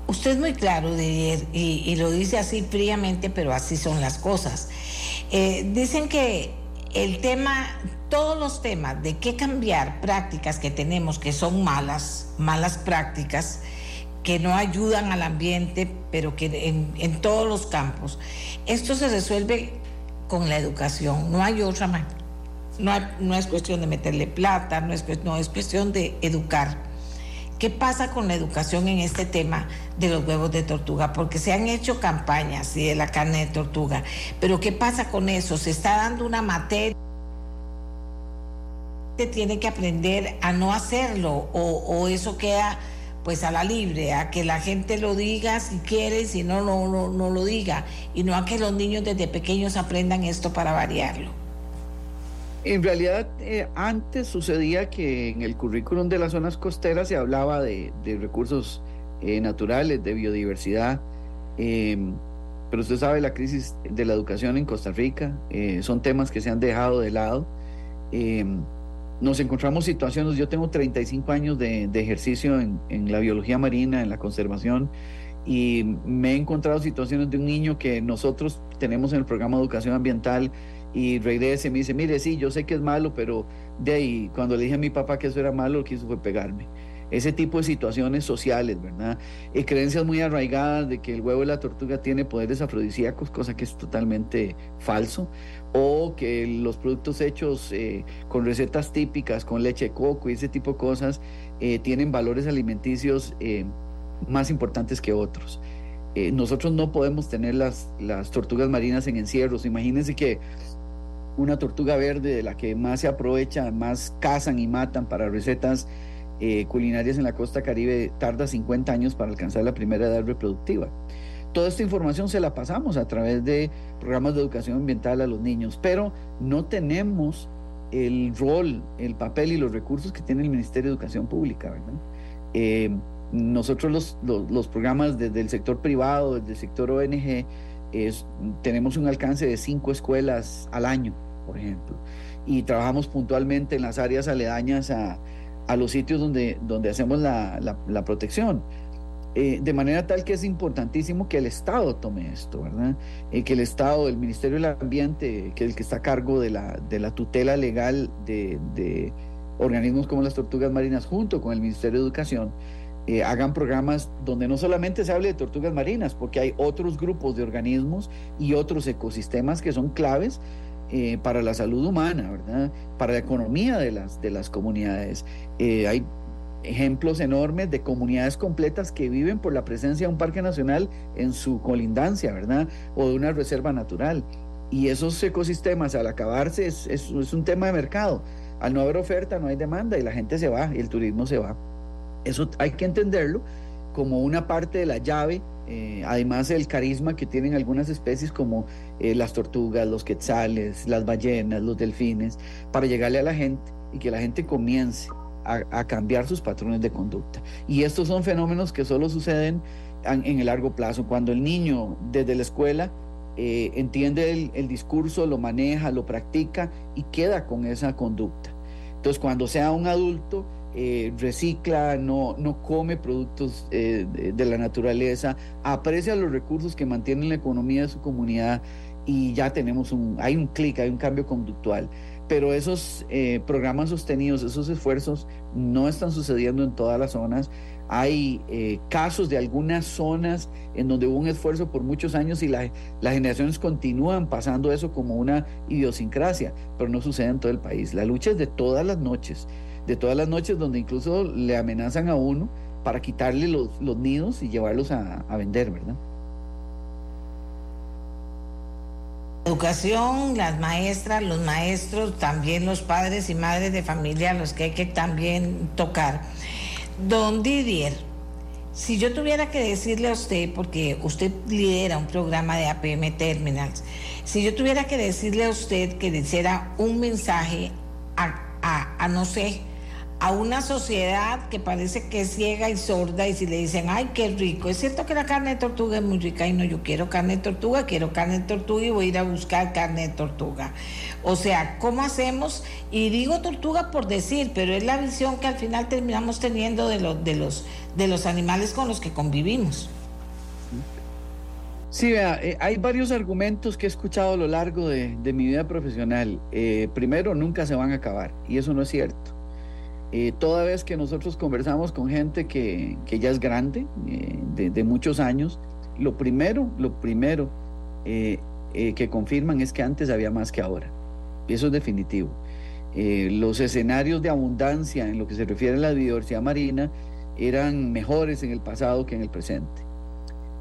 Usted es muy claro y, y, lo dice así fríamente, pero así son las cosas. Eh, dicen que el tema, todos los temas de qué cambiar prácticas que tenemos que son malas, malas prácticas, que no ayudan al ambiente, pero que en, todos los campos, esto se resuelve con la educación, no hay otra manera. No, es cuestión de meterle plata, no es cuestión de educar. ¿Qué pasa con la educación en este tema de los huevos de tortuga? Porque se han hecho campañas y de la carne de tortuga, pero ¿qué pasa con eso? Se está dando una materia tiene que aprender a no hacerlo o, o eso queda pues a la libre, a que la gente lo diga si quiere, si no, no, no, no lo diga, y no a que los niños desde pequeños aprendan esto para variarlo. En realidad, eh, antes sucedía que en el currículum de las zonas costeras se hablaba de, de recursos eh, naturales, de biodiversidad, eh, pero usted sabe la crisis de la educación en Costa Rica, son temas que se han dejado de lado. nos encontramos situaciones, yo tengo 35 años de, de ejercicio en, en la biología marina, en la conservación, y me he encontrado situaciones de un niño que nosotros tenemos en el programa de educación ambiental y regresa y me dice, mire, sí, yo sé que es malo, pero de ahí, cuando le dije a mi papá que eso era malo, lo que hizo fue pegarme. ese tipo de situaciones sociales, ¿verdad? Y creencias muy arraigadas de que el huevo de la tortuga tiene poderes afrodisíacos, cosa que es totalmente falso, o que los productos hechos eh, con recetas típicas, con leche de coco y ese tipo de cosas, eh, tienen valores alimenticios eh, más importantes que otros. nosotros no podemos tener las, las tortugas marinas en encierros. Imagínense que una tortuga verde de la que más se aprovecha, más cazan y matan para recetas eh, culinarias en la costa caribe, tarda 50 años para alcanzar la primera edad reproductiva. Toda esta información se la pasamos a través de programas de educación ambiental a los niños, pero no tenemos el rol, el papel y los recursos que tiene el Ministerio de Educación Pública. Eh, nosotros los, los, programas desde el sector privado, desde el sector ONG, es, tenemos un alcance de cinco escuelas al año, por ejemplo, y trabajamos puntualmente en las áreas aledañas a, a los sitios donde, donde hacemos la, la, protección. Eh, de manera tal que es importantísimo que el Estado tome esto, ¿verdad? Eh, que el Estado, el Ministerio del Ambiente, que es el que está a cargo de la, de la tutela legal de, de, organismos como las tortugas marinas, junto con el Ministerio de Educación, eh, hagan programas donde no solamente se hable de tortugas marinas, porque hay otros grupos de organismos y otros ecosistemas que son claves eh, para la salud humana, ¿verdad? Para la economía de las, de las comunidades. Eh, hay ejemplos enormes de comunidades completas que viven por la presencia de un parque nacional en su colindancia, ¿verdad? O de una reserva natural. Y esos ecosistemas al acabarse es, es, es un tema de mercado. Al no haber oferta no hay demanda y la gente se va y el turismo se va. Eso hay que entenderlo como una parte de la llave eh, además el carisma que tienen algunas especies como eh, las tortugas, los quetzales, las ballenas, los delfines, para llegarle a la gente y que la gente comience a, cambiar sus patrones de conducta. Y estos son fenómenos que solo suceden en, el largo plazo, cuando el niño desde la escuela eh, entiende el discurso, lo maneja, lo practica y queda con esa conducta. Entonces cuando sea un adulto, eh, recicla, no, no come productos eh, de, la naturaleza, aprecia los recursos que mantienen la economía de su comunidad y ya tenemos un, hay un clic, hay un cambio conductual. Pero esos eh, programas sostenidos, esos esfuerzos no están sucediendo en todas las zonas. Hay casos de algunas zonas en donde hubo un esfuerzo por muchos años y las generaciones continúan pasando eso como una idiosincrasia, pero no sucede en todo el país. La lucha es de todas las noches de todas las noches donde incluso le amenazan a uno para quitarle los, los nidos y llevarlos a, a vender, ¿verdad? Educación, las maestras, los maestros, también los padres y madres de familia, los que hay que también tocar. Don Didier, si yo tuviera que decirle a usted, porque usted lidera un programa de APM Terminals, si yo tuviera que decirle a usted que le hiciera un mensaje a, a, a no sé, a una sociedad que parece que es ciega y sorda y si le dicen, ay, qué rico, es cierto que la carne de tortuga es muy rica y no, yo quiero carne de tortuga, quiero carne de tortuga y voy a ir a buscar carne de tortuga. O sea, ¿cómo hacemos? Y digo tortuga por decir, pero es la visión que al final terminamos teniendo de, los de, los, de los animales con los que convivimos. Sí, vea, eh, hay varios argumentos que he escuchado a lo largo de, mi vida profesional. Eh, primero, nunca se van a acabar, y eso no es cierto. Eh, toda vez que nosotros conversamos con gente que, ya es grande, eh, de, muchos años, lo primero, lo primero eh, que confirman es que antes había más que ahora. Eso es definitivo. los escenarios de abundancia en lo que se refiere a la biodiversidad marina eran mejores en el pasado que en el presente.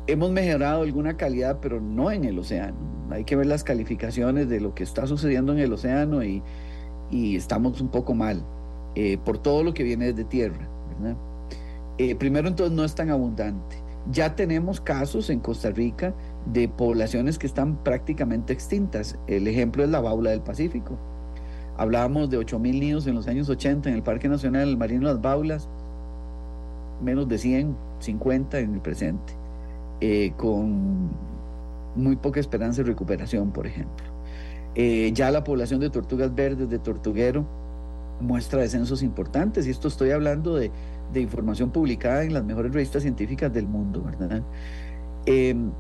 Hemos mejorado alguna calidad, pero no en el océano. Hay que ver las calificaciones de lo que está sucediendo en el océano y, y estamos un poco mal. Eh, por todo lo que viene desde tierra. Eh, primero entonces no es tan abundante. Ya tenemos casos en Costa Rica de poblaciones que están prácticamente extintas. El ejemplo es la baula del Pacífico. Hablábamos de 8.000 niños en los años 80 en el Parque Nacional Marino Las Baulas, menos de 100, 50 en el presente, eh, con muy poca esperanza de recuperación, por ejemplo. ya la población de tortugas verdes, de tortuguero, muestra descensos importantes, y esto estoy hablando de, información publicada en las mejores revistas científicas del mundo, ¿verdad? Em,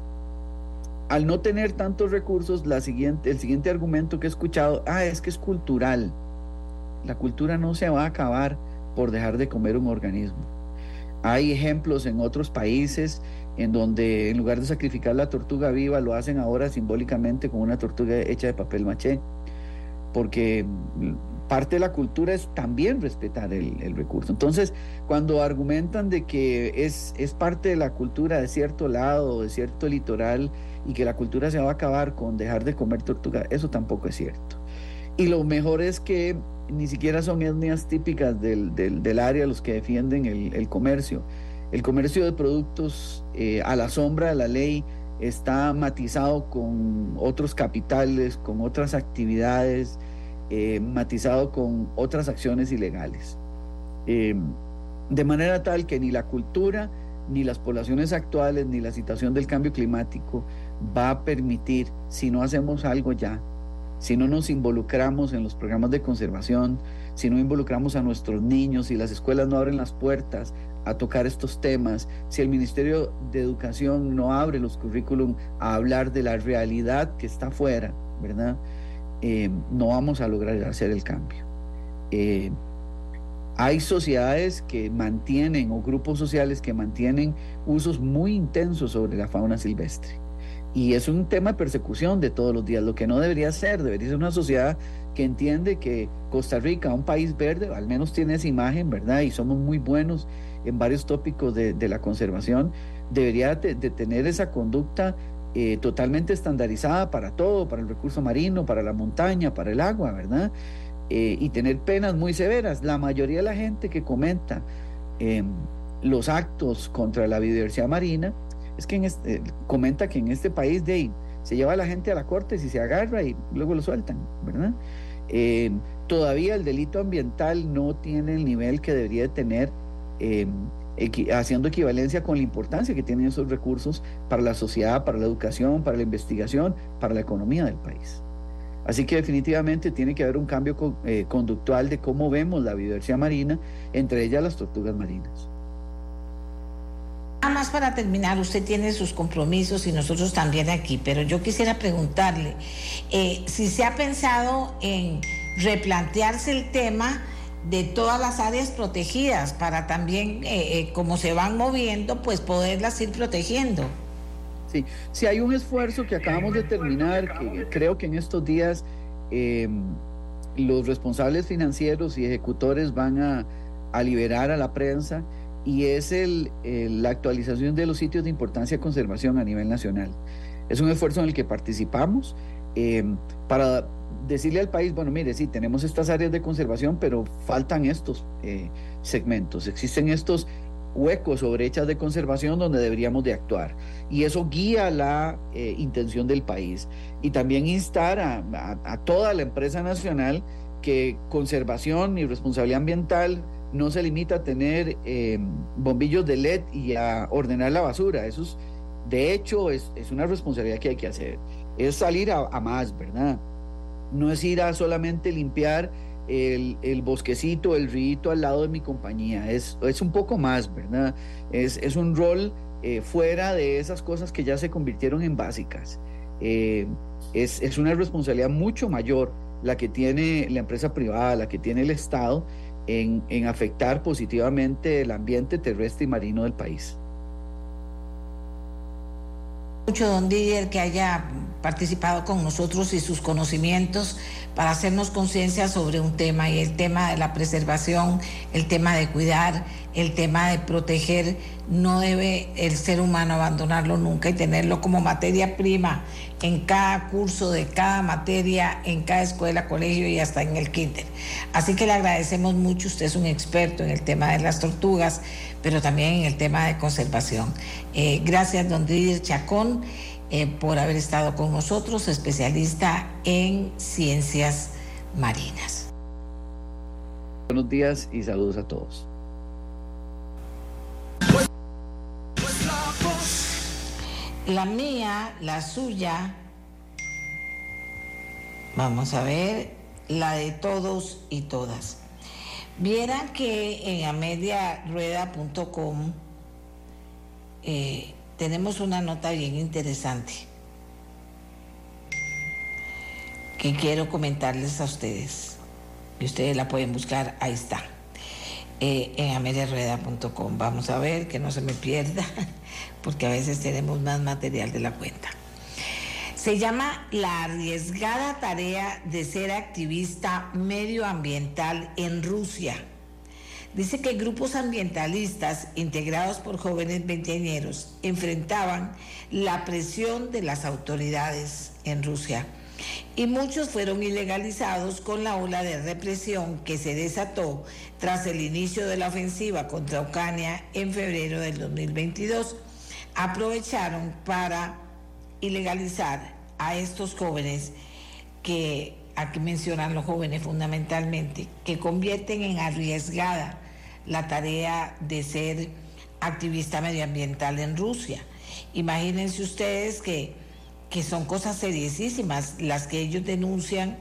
al no tener tantos recursos, la siguiente, el siguiente argumento que he escuchado, ah, es que es cultural. La cultura no se va a acabar por dejar de comer un organismo. hay ejemplos en otros países en donde en lugar de sacrificar la tortuga viva, lo hacen ahora simbólicamente con una tortuga hecha de papel maché, porque parte de la cultura es también respetar el, recurso. Entonces, cuando argumentan de que es, es parte de la cultura de cierto lado, de cierto litoral, y que la cultura se va a acabar con dejar de comer tortuga, eso tampoco es cierto. Y lo mejor es que ni siquiera son etnias típicas del, del, área los que defienden el, comercio el comercio de productos eh, a la sombra de la ley está matizado con otros capitales, con otras actividades, eh, matizado con otras acciones ilegales. Eh, de manera tal que ni la cultura, ni las poblaciones actuales, ni la situación del cambio climático va a permitir, si no hacemos algo ya, si no nos involucramos en los programas de conservación, si no involucramos a nuestros niños, si las escuelas no abren las puertas a tocar estos temas, si el Ministerio de Educación no abre los currículum a hablar de la realidad que está afuera, ¿verdad? Eh, no vamos a lograr hacer el cambio. Eh, hay sociedades que mantienen o grupos sociales que mantienen usos muy intensos sobre la fauna silvestre. Y es un tema de persecución de todos los días, lo que no debería ser, debería ser una sociedad que entiende que Costa Rica, un país verde, al menos tiene esa imagen, ¿verdad? Y somos muy buenos en varios tópicos de, la conservación, debería de, tener esa conducta eh, totalmente estandarizada para todo, para el recurso marino, para la montaña, para el agua, ¿verdad? Eh, y tener penas muy severas. La mayoría de la gente que comenta em, los actos contra la biodiversidad marina es que eh, comenta que en este país de se lleva a la gente a la corte si se agarra y luego lo sueltan, ¿verdad? Em, todavía el delito ambiental no tiene el nivel que debería tener haciendo equivalencia con la importancia que tienen esos recursos para la sociedad, para la educación, para la investigación, para la economía del país. Así que definitivamente tiene que haber un cambio eh, conductual de cómo vemos la biodiversidad marina, entre ellas las tortugas marinas. Nada más para terminar, usted tiene sus compromisos y nosotros también aquí, pero yo quisiera preguntarle eh, si se ha pensado en replantearse el tema de todas las áreas protegidas para también, eh, eh, como se van moviendo, pues poderlas ir protegiendo. Sí, sí hay un esfuerzo que acabamos de terminar, que creo que en estos días em, los responsables financieros y ejecutores van a, liberar a la prensa y es el, la actualización de los sitios de importancia de conservación a nivel nacional. Es un esfuerzo en el que participamos em, para decirle al país, bueno, mire, sí, tenemos estas áreas de conservación, pero faltan estos eh, segmentos, existen estos huecos o brechas de conservación donde deberíamos de actuar. Y eso guía la eh, intención del país. Y también instar a, toda la empresa nacional que conservación y responsabilidad ambiental no se limita a tener eh, bombillos de LED y a ordenar la basura. Eso es, de hecho, es, una responsabilidad que hay que hacer. Es salir a, a más, ¿verdad? No es ir a solamente limpiar el, bosquecito, el río al lado de mi compañía, es, es un poco más, ¿verdad? Es, es un rol eh, fuera de esas cosas que ya se convirtieron en básicas. Eh, es, es, una responsabilidad mucho mayor la que tiene la empresa privada, la que tiene el Estado en, en afectar positivamente el ambiente terrestre y marino del país. Mucho, don Didier, que haya participado con nosotros y sus conocimientos para hacernos conciencia sobre un tema y el tema de la preservación, el tema de cuidar, el tema de proteger. No debe el ser humano abandonarlo nunca y tenerlo como materia prima en cada curso de cada materia, en cada escuela, colegio y hasta en el kinder. Así que le agradecemos mucho, usted es un experto en el tema de las tortugas, pero también en el tema de conservación. Eh, gracias, don Didier Chacón. Eh, por haber estado con nosotros, especialista en ciencias marinas. Buenos días y saludos a todos. La mía, la suya, vamos a ver, la de todos y todas. Vieran que en amediarueda.com eh, tenemos una nota bien interesante que quiero comentarles a ustedes. Y ustedes la pueden buscar, ahí está. Eh, en ameriarrueda.com. Vamos a ver que no se me pierda, porque a veces tenemos más material de la cuenta. Se llama La arriesgada tarea de ser activista medioambiental en Rusia. Dice que grupos ambientalistas integrados por jóvenes veinteañeros enfrentaban la presión de las autoridades en Rusia y muchos fueron ilegalizados con la ola de represión que se desató tras el inicio de la ofensiva contra Ucrania en febrero del 2022. Aprovecharon para ilegalizar a estos jóvenes que aquí mencionan los jóvenes fundamentalmente, que convierten en arriesgada la tarea de ser activista medioambiental en Rusia. Imagínense ustedes que que son cosas seriosísimas las que ellos denuncian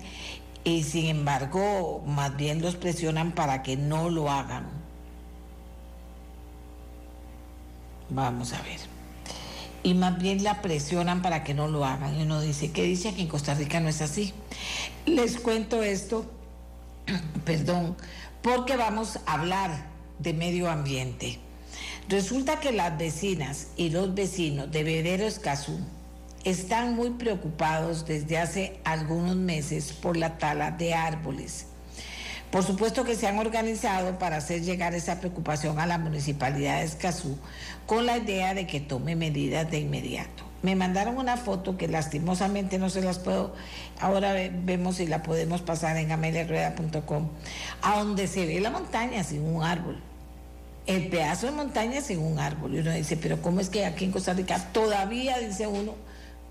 y sin embargo más bien los presionan para que no lo hagan. Vamos a ver. Y más bien la presionan para que no lo hagan. Y uno dice, ¿qué dice que en Costa Rica no es así? Les cuento esto, perdón, porque vamos a hablar de medio ambiente. Resulta que las vecinas y los vecinos de Bebero Escazú, están muy preocupados desde hace algunos meses por la tala de árboles. Por supuesto que se han organizado para hacer llegar esa preocupación a la municipalidad de Escazú con la idea de que tome medidas de inmediato. Me mandaron una foto que lastimosamente no se las puedo, ahora vemos si la podemos pasar en ameliarueda.com, a donde se ve la montaña sin un árbol. El pedazo de montaña sin un árbol. Y uno dice, pero ¿cómo es que aquí en Costa Rica todavía, dice uno,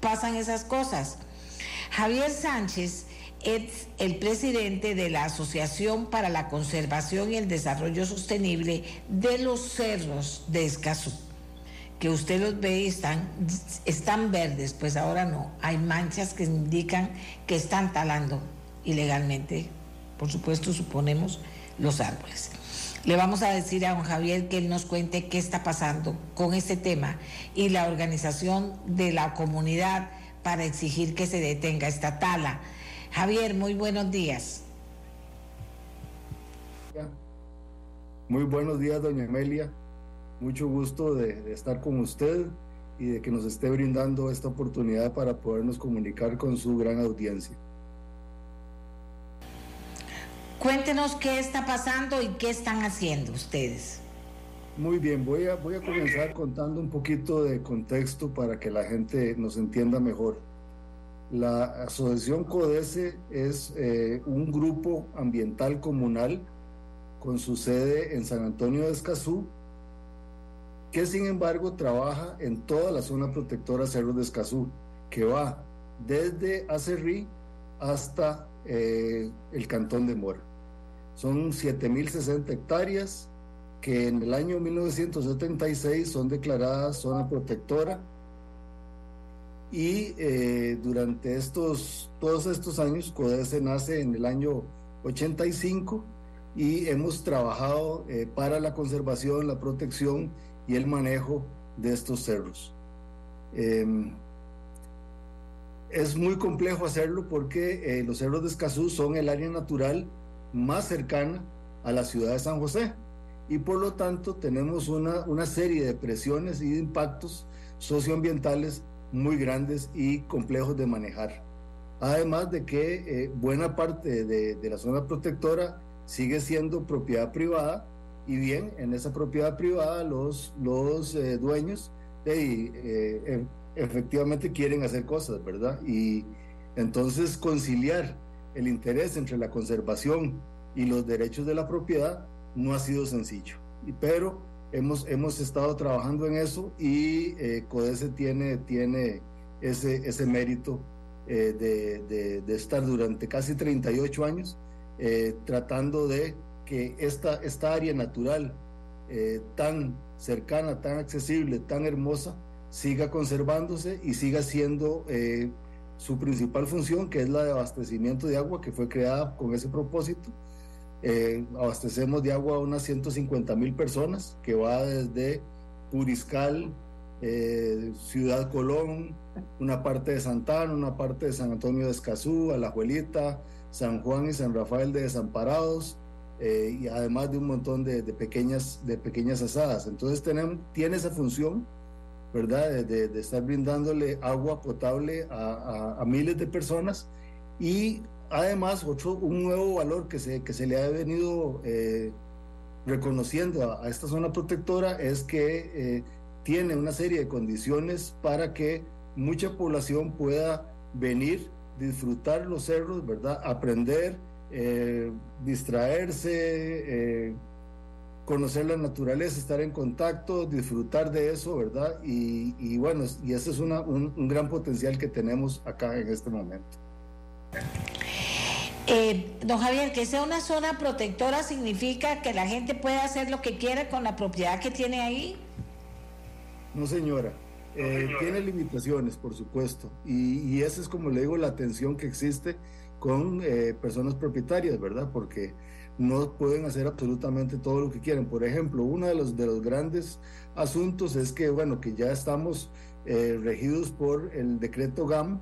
pasan esas cosas. Javier Sánchez es el presidente de la Asociación para la Conservación y el Desarrollo Sostenible de los Cerros de Escazú, que usted los ve y están, están verdes, pues ahora no, hay manchas que indican que están talando ilegalmente, por supuesto suponemos, los árboles. Le vamos a decir a don Javier que él nos cuente qué está pasando con este tema y la organización de la comunidad para exigir que se detenga esta tala. Javier, muy buenos días. Muy buenos días, doña Amelia. Mucho gusto de, de, estar con usted y de que nos esté brindando esta oportunidad para podernos comunicar con su gran audiencia. Cuéntenos qué está pasando y qué están haciendo ustedes. Muy bien, voy a, voy a comenzar contando un poquito de contexto para que la gente nos entienda mejor. La Asociación CODESE es eh, un grupo ambiental comunal con su sede en San Antonio de Escazú, que sin embargo trabaja en toda la zona protectora Cerros de Escazú, que va desde Acerrí hasta eh, el Cantón de Mora. Son 7.060 hectáreas que en el año 1976 son declaradas zona protectora y eh, durante estos, todos estos años, CODESE nace en el año 85 y hemos trabajado eh, para la conservación, la protección y el manejo de estos cerros. Eh, es muy complejo hacerlo porque eh, los cerros de Escazú son el área natural más cercana a la ciudad de San José y por lo tanto tenemos una, una serie de presiones y de impactos socioambientales muy grandes y complejos de manejar. Además de que eh, buena parte de, de, la zona protectora sigue siendo propiedad privada y bien, en esa propiedad privada los, los eh, dueños eh, efectivamente quieren hacer cosas, ¿verdad? Y entonces conciliar el interés entre la conservación y los derechos de la propiedad no ha sido sencillo. Pero hemos, hemos estado trabajando en eso y eh, CODESE tiene, tiene ese, ese mérito eh, de, de, de, estar durante casi 38 años eh, tratando de que esta, esta área natural eh, tan cercana, tan accesible, tan hermosa, siga conservándose y siga siendo eh, su principal función, que es la de abastecimiento de agua, que fue creada con ese propósito. Eh, abastecemos de agua a unas 150 mil personas, que va desde Puriscal, eh, Ciudad Colón, una parte de Santana, una parte de San Antonio de Escazú, Alajuelita, San Juan y San Rafael de Desamparados, eh, y además de un montón de, pequeñas, de pequeñas asadas. Entonces tenemos, tiene esa función, ¿verdad? De, estar brindándole agua potable a, miles de personas y además otro, un nuevo valor que se, que se le ha venido eh, reconociendo a, esta zona protectora es que eh, tiene una serie de condiciones para que mucha población pueda venir, disfrutar los cerros, ¿verdad? Aprender eh, distraerse, eh, conocer la naturaleza, estar en contacto, disfrutar de eso, ¿verdad? Y, bueno, y ese es una, un, gran potencial que tenemos acá en este momento. Eh, don Javier, que sea una zona protectora significa que la gente puede hacer lo que quiera con la propiedad que tiene ahí. No, señora. tiene limitaciones, por supuesto. Y, y esa es, como le digo, la tensión que existe con eh, personas propietarias, ¿verdad? Porque no pueden hacer absolutamente todo lo que quieren. Por ejemplo, uno de los, de los grandes asuntos es que, bueno, que ya estamos eh, regidos por el decreto GAM,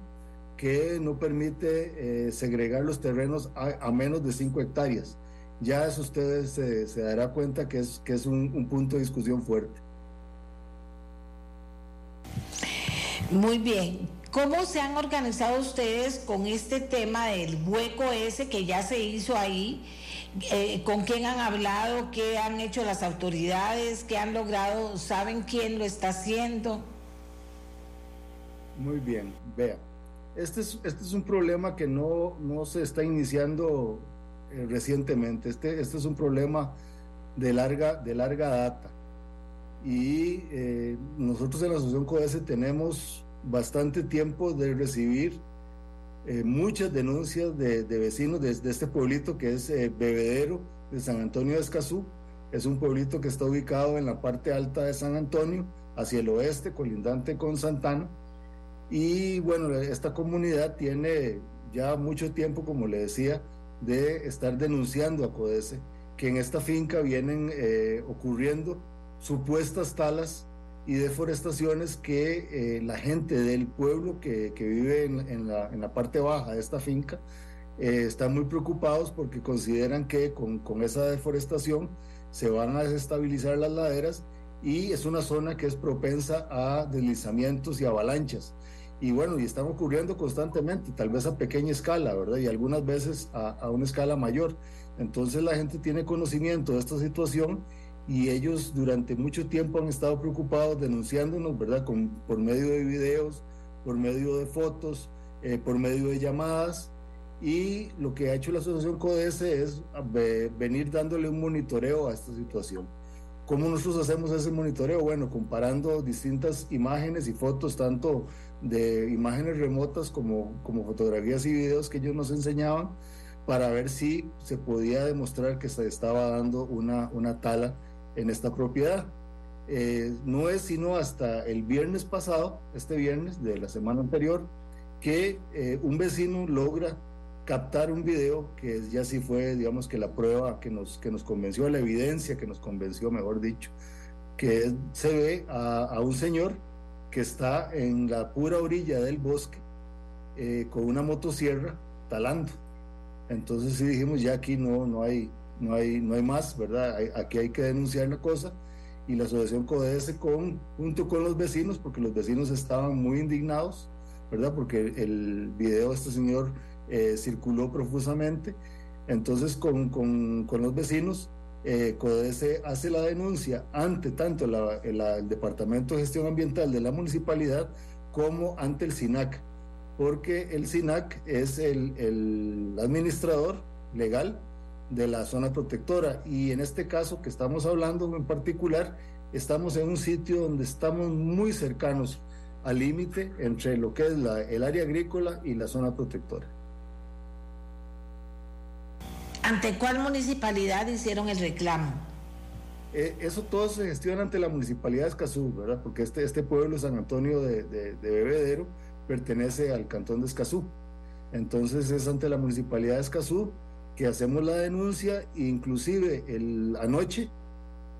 que no permite eh, segregar los terrenos a, menos de 5 hectáreas. Ya eso ustedes se dará cuenta que es, que es un, un punto de discusión fuerte. Muy bien. ¿Cómo se han organizado ustedes con este tema del hueco ese que ya se hizo ahí? Eh, ¿Con quién han hablado? ¿Qué han hecho las autoridades? ¿Qué han logrado? ¿Saben quién lo está haciendo? Muy bien, vea. Este es, este es un problema que no, no se está iniciando eh, recientemente. Este, este es un problema de larga, de larga data. Y eh, nosotros en la Asociación CODES tenemos bastante tiempo de recibir eh, muchas denuncias de, vecinos de, este pueblito que es eh, Bebedero de San Antonio de Escazú. Es un pueblito que está ubicado en la parte alta de San Antonio, hacia el oeste, colindante con Santana. Y bueno, esta comunidad tiene ya mucho tiempo, como le decía, de estar denunciando a CODESE que en esta finca vienen eh, ocurriendo supuestas talas y deforestaciones que eh, la gente del pueblo que, que vive en, la, en, la, parte baja de esta finca eh, están muy preocupados porque consideran que con, con, esa deforestación se van a desestabilizar las laderas y es una zona que es propensa a deslizamientos y avalanchas. Y bueno, y están ocurriendo constantemente, tal vez a pequeña escala, ¿verdad? Y algunas veces a, a una escala mayor. Entonces la gente tiene conocimiento de esta situación y ellos durante mucho tiempo han estado preocupados denunciándonos, ¿verdad? Con, por medio de videos, por medio de fotos, eh, por medio de llamadas. Y lo que ha hecho la Asociación CODESE es venir dándole un monitoreo a esta situación. ¿Cómo nosotros hacemos ese monitoreo? Bueno, comparando distintas imágenes y fotos, tanto de imágenes remotas como, como fotografías y videos que ellos nos enseñaban, para ver si se podía demostrar que se estaba dando una, una tala en esta propiedad. Eh, no es sino hasta el viernes pasado, este viernes de la semana anterior, que eh, un vecino logra captar un video que ya sí fue, digamos que la prueba que nos, que nos convenció, la evidencia que nos convenció, mejor dicho, que se ve a, un señor que está en la pura orilla del bosque eh, con una motosierra talando. Entonces sí dijimos, ya aquí no, no, hay, no hay, no hay más, ¿verdad? aquí hay que denunciar la cosa y la asociación CODES con, junto con los vecinos, porque los vecinos estaban muy indignados, ¿verdad? Porque el video de este señor eh, circuló profusamente. Entonces, con, con, con los vecinos, eh, CODES hace la denuncia ante tanto el Departamento de Gestión Ambiental de la municipalidad como ante el SINAC, porque el SINAC es el, el administrador legal de la zona protectora. Y en este caso que estamos hablando en particular, estamos en un sitio donde estamos muy cercanos al límite entre lo que es la, el área agrícola y la zona protectora. ¿Ante cuál municipalidad hicieron el reclamo? Eh, eso todo se gestiona ante la municipalidad de Escazú, ¿verdad? Porque este, este pueblo, San Antonio de, de, de Bebedero, pertenece al cantón de Escazú. Entonces es ante la municipalidad de Escazú que hacemos la denuncia, inclusive el, anoche,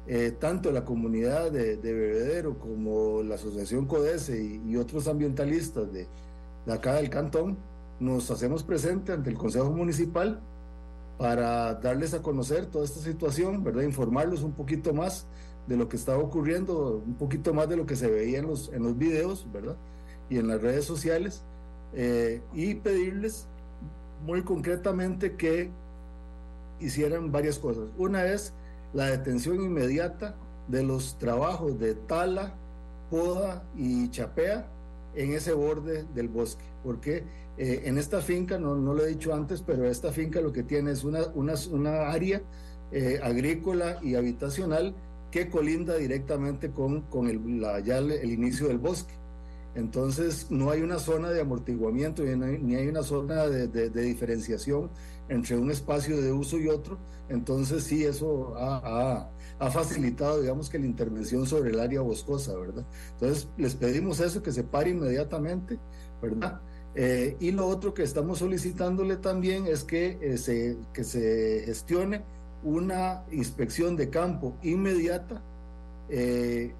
eh, tanto la comunidad de, Bebedero como la Asociación CODESE y, otros ambientalistas de, acá del cantón, nos hacemos presente ante el Consejo Municipal para darles a conocer toda esta situación, ¿verdad? Informarlos un poquito más de lo que estaba ocurriendo, un poquito más de lo que se veía en los, en los videos, ¿verdad? Y en las redes sociales, eh, y pedirles muy concretamente que hicieran varias cosas. Una es la detención inmediata de los trabajos de tala, poda y chapea en ese borde del bosque, porque eh, en esta finca, no, lo he dicho antes, pero esta finca lo que tiene es una, una, una área eh, agrícola y habitacional que colinda directamente con, con el, la, ya el, inicio del bosque. Entonces no hay una zona de amortiguamiento ni hay una zona de, de, diferenciación entre un espacio de uso y otro. Entonces sí, eso ha, facilitado, digamos que la intervención sobre el área boscosa, ¿verdad? Entonces les pedimos eso, que se pare inmediatamente, ¿verdad? Eh, y lo otro que estamos solicitándole también es que, eh, se, que se gestione una inspección de campo inmediata eh,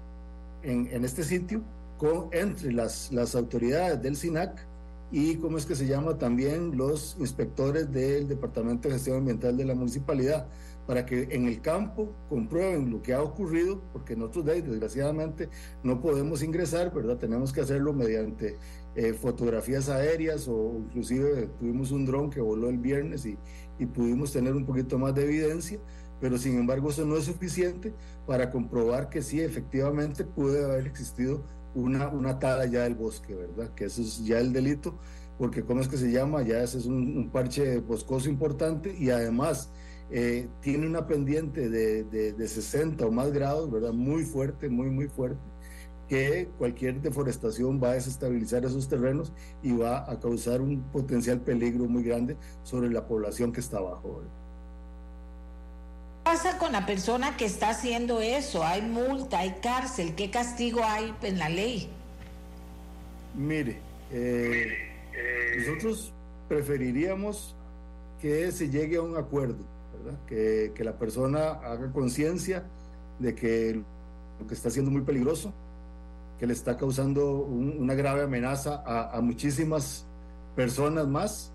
en, en, este sitio con, entre las, las autoridades del SINAC y, ¿cómo es que se llama? También los inspectores del Departamento de Gestión Ambiental de la Municipalidad, para que en el campo comprueben lo que ha ocurrido, porque nosotros de ahí, desgraciadamente, no podemos ingresar, ¿verdad? Tenemos que hacerlo mediante eh, fotografías aéreas o inclusive tuvimos un dron que voló el viernes y, y pudimos tener un poquito más de evidencia, pero sin embargo eso no es suficiente para comprobar que sí, efectivamente puede haber existido una, una tala ya del bosque, ¿verdad? Que eso es ya el delito, porque ¿cómo es que se llama? Ya ese es un, parche boscoso importante y además eh, tiene una pendiente de, de, de 60 o más grados, ¿verdad? Muy fuerte, muy, muy fuerte que cualquier deforestación va a desestabilizar esos terrenos y va a causar un potencial peligro muy grande sobre la población que está abajo. ¿Qué pasa con la persona que está haciendo eso? ¿Hay multa, hay cárcel? ¿Qué castigo hay en la ley? Mire, eh, nosotros preferiríamos que se llegue a un acuerdo, ¿verdad? Que, que la persona haga conciencia de que lo que está haciendo es muy peligroso, que le está causando un, una grave amenaza a, a, muchísimas personas más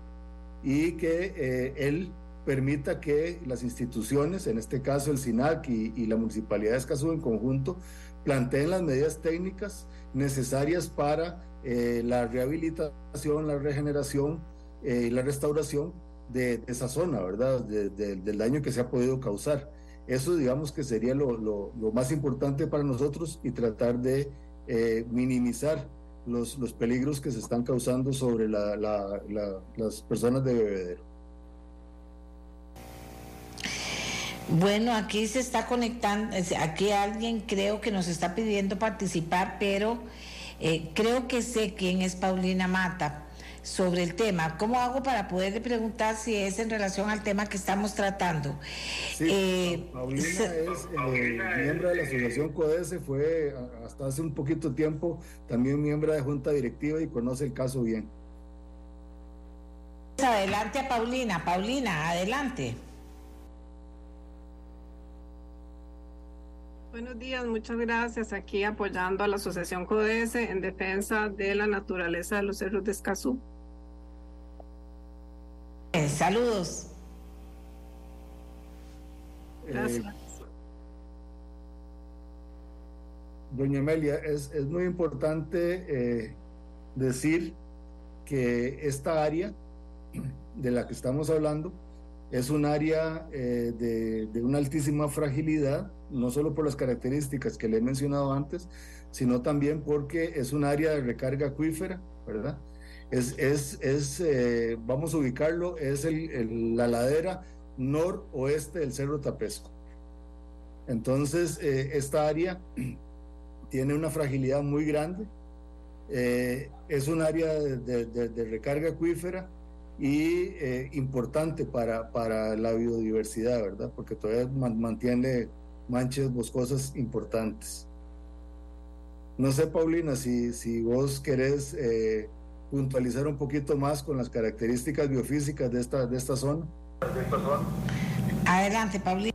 y que eh, él permita que las instituciones, en este caso el SINAC y, la Municipalidad de Escazú en conjunto, planteen las medidas técnicas necesarias para eh, la rehabilitación, la regeneración eh, y la restauración de, esa zona, ¿verdad? De, de, del daño que se ha podido causar. Eso digamos que sería lo, más importante para nosotros y tratar de eh, minimizar los, peligros que se están causando sobre la, la, la, las personas de bebedero. Bueno, aquí se está conectando, aquí alguien creo que nos está pidiendo participar, pero eh, creo que sé quién es Paulina Mata sobre el tema. ¿Cómo hago para poderle preguntar si es en relación al tema que estamos tratando? Sí, eh, Paulina es eh, miembro de la Asociación CODESE, fue hasta hace un poquito tiempo también miembro de Junta Directiva y conoce el caso bien. Adelante a Paulina. Paulina, adelante. Buenos días, muchas gracias. Aquí apoyando a la Asociación CODESE en defensa de la naturaleza de los cerros de Escazú. Eh, saludos. Gracias. Eh, doña Amelia, es, es muy importante eh, decir que esta área de la que estamos hablando es un área eh, de, de, una altísima fragilidad, no solo por las características que le he mencionado antes, sino también porque es un área de recarga acuífera, ¿verdad? Es, es, es eh, vamos a ubicarlo, es el, la ladera noroeste del Cerro Tapesco. Entonces, eh, esta área tiene una fragilidad muy grande, eh, es un área de, recarga acuífera, y importante para, para, la biodiversidad, ¿verdad? Porque todavía mantiene manchas boscosas importantes. No sé, Paulina, si, si vos querés eh, puntualizar un poquito más con las características biofísicas de esta, de esta zona. Adelante, Paulina.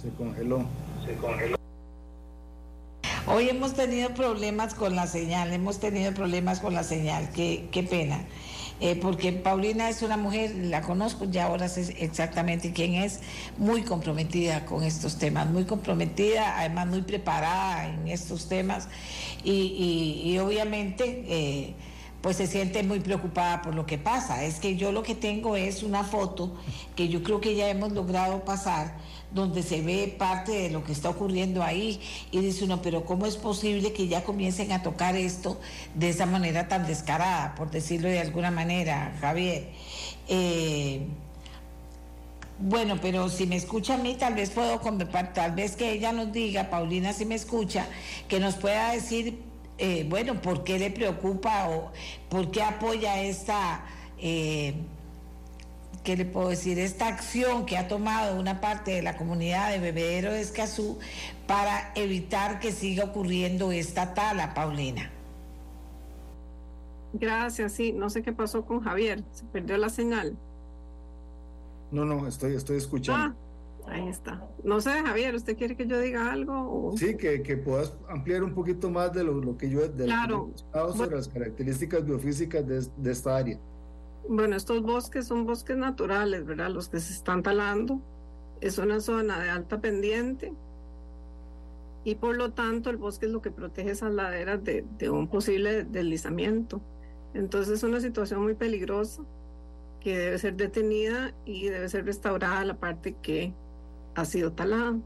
Se congeló. Se congeló. Hoy hemos tenido problemas con la señal, hemos tenido problemas con la señal, qué, qué pena. Eh, porque Paulina es una mujer, la conozco ya ahora sé exactamente quién es, muy comprometida con estos temas, muy comprometida, además muy preparada en estos temas y, obviamente... Eh, pues se siente muy preocupada por lo que pasa. Es que yo lo que tengo es una foto que yo creo que ya hemos logrado pasar, donde se ve parte de lo que está ocurriendo ahí y dice uno, pero ¿cómo es posible que ya comiencen a tocar esto de esa manera tan descarada, por decirlo de alguna manera, Javier? Eh, bueno, pero si me escucha a mí, tal vez puedo, tal vez que ella nos diga, Paulina, si me escucha, que nos pueda decir, eh, bueno, por qué le preocupa o por qué apoya esta... Eh, ¿qué le puedo decir? Esta acción que ha tomado una parte de la comunidad de Bebedero de Escazú para evitar que siga ocurriendo esta tala, Paulina. Gracias, sí, no sé qué pasó con Javier, se perdió la señal. No, no, estoy, estoy escuchando. Ah, ahí está. No sé, Javier, ¿usted quiere que yo diga algo? Sí, que, que puedas ampliar un poquito más de lo, que yo de claro. sobre las características biofísicas de, de esta área. Bueno, estos bosques son bosques naturales, ¿verdad? Los que se están talando. Es una zona de alta pendiente y por lo tanto el bosque es lo que protege esas laderas de, un posible deslizamiento. Entonces es una situación muy peligrosa que debe ser detenida y debe ser restaurada la parte que ha sido talada.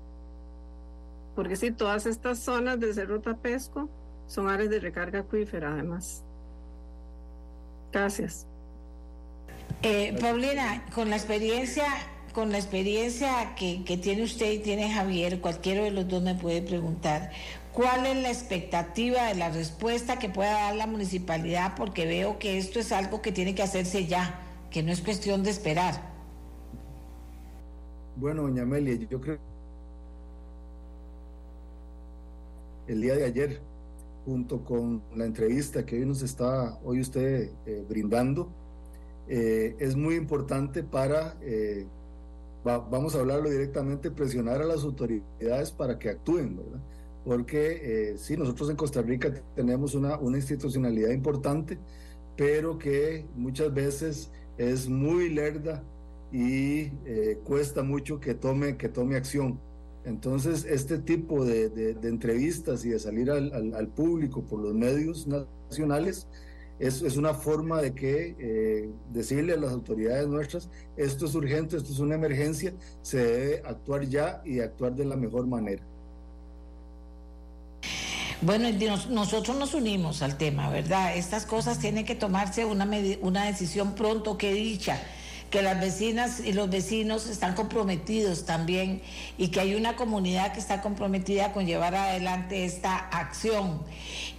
Porque si todas estas zonas del Cerro Tapesco son áreas de recarga acuífera además. Gracias. Eh, Paulina, con la experiencia, con la experiencia que, tiene usted y tiene Javier, cualquiera de los dos me puede preguntar, ¿cuál es la expectativa de la respuesta que pueda dar la municipalidad? Porque veo que esto es algo que tiene que hacerse ya, que no es cuestión de esperar. Bueno, doña Amelia, yo creo el día de ayer, junto con la entrevista que hoy nos está, hoy usted eh, brindando, eh, es muy importante para, eh, vamos a hablarlo directamente, presionar a las autoridades para que actúen, ¿verdad? Porque eh, sí, nosotros en Costa Rica tenemos una, una institucionalidad importante, pero que muchas veces es muy lerda y cuesta mucho que tome, que tome acción. Entonces, este tipo de, de, entrevistas y de salir al, al, público por los medios nacionales es, es una forma de que eh, decirle a las autoridades nuestras, esto es urgente, esto es una emergencia, se debe actuar ya y actuar de la mejor manera. Bueno, nosotros nos unimos al tema, ¿verdad? Estas cosas tienen que tomarse una, una decisión pronto que dicha que las vecinas y los vecinos están comprometidos también y que hay una comunidad que está comprometida con llevar adelante esta acción.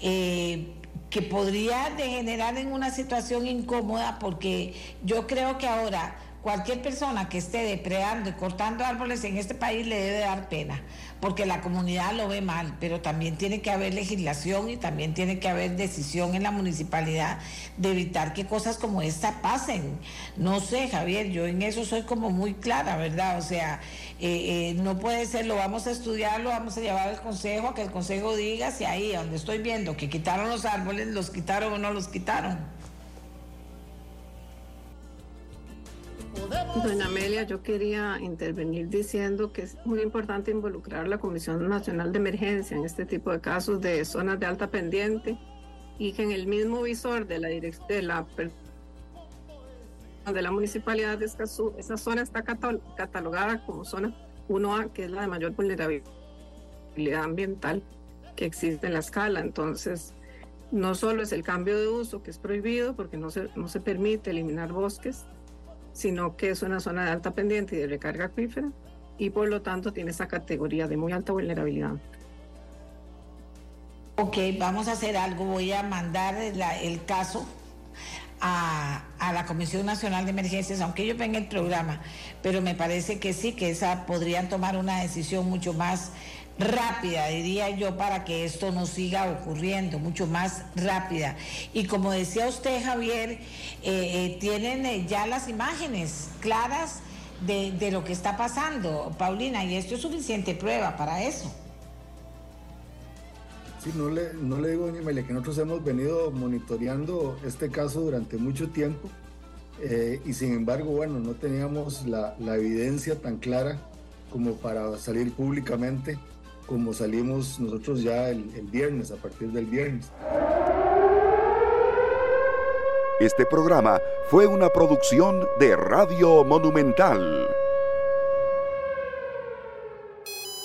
Eh, que podría degenerar en una situación incómoda porque yo creo que ahora cualquier persona que esté depredando y cortando árboles en este país le debe dar pena, porque la comunidad lo ve mal, pero también tiene que haber legislación y también tiene que haber decisión en la municipalidad de evitar que cosas como esta pasen. No sé, Javier, yo en eso soy como muy clara, ¿verdad? O sea, eh, eh, no puede ser, lo vamos a estudiar, lo vamos a llevar al consejo, a que el consejo diga si ahí donde estoy viendo que quitaron los árboles, los quitaron o no los quitaron. Doña Amelia, yo quería intervenir diciendo que es muy importante involucrar a la Comisión Nacional de Emergencia en este tipo de casos de zonas de alta pendiente y que en el mismo visor de la de la, de la municipalidad de Escazú, esa zona está catalogada como zona 1A, que es la de mayor vulnerabilidad ambiental que existe en la escala. Entonces, no solo es el cambio de uso que es prohibido porque no se, no se permite eliminar bosques, sino que es una zona de alta pendiente y de recarga acuífera y por lo tanto tiene esa categoría de muy alta vulnerabilidad. Ok, vamos a hacer algo. Voy a mandar el caso a, a, la Comisión Nacional de Emergencias, aunque ellos ven el programa, pero me parece que sí, que esa podrían tomar una decisión mucho más rápida, diría yo, para que esto no siga ocurriendo, mucho más rápida. Y como decía usted, Javier, eh, eh, tienen eh, ya las imágenes claras de, de, lo que está pasando, Paulina, y esto es suficiente prueba para eso. Sí, no le, no le digo, doña que nosotros hemos venido monitoreando este caso durante mucho tiempo y sin embargo, bueno, no teníamos la, la evidencia tan clara como para salir públicamente como salimos nosotros ya el, el, viernes, a partir del viernes. Este programa fue una producción de Radio Monumental.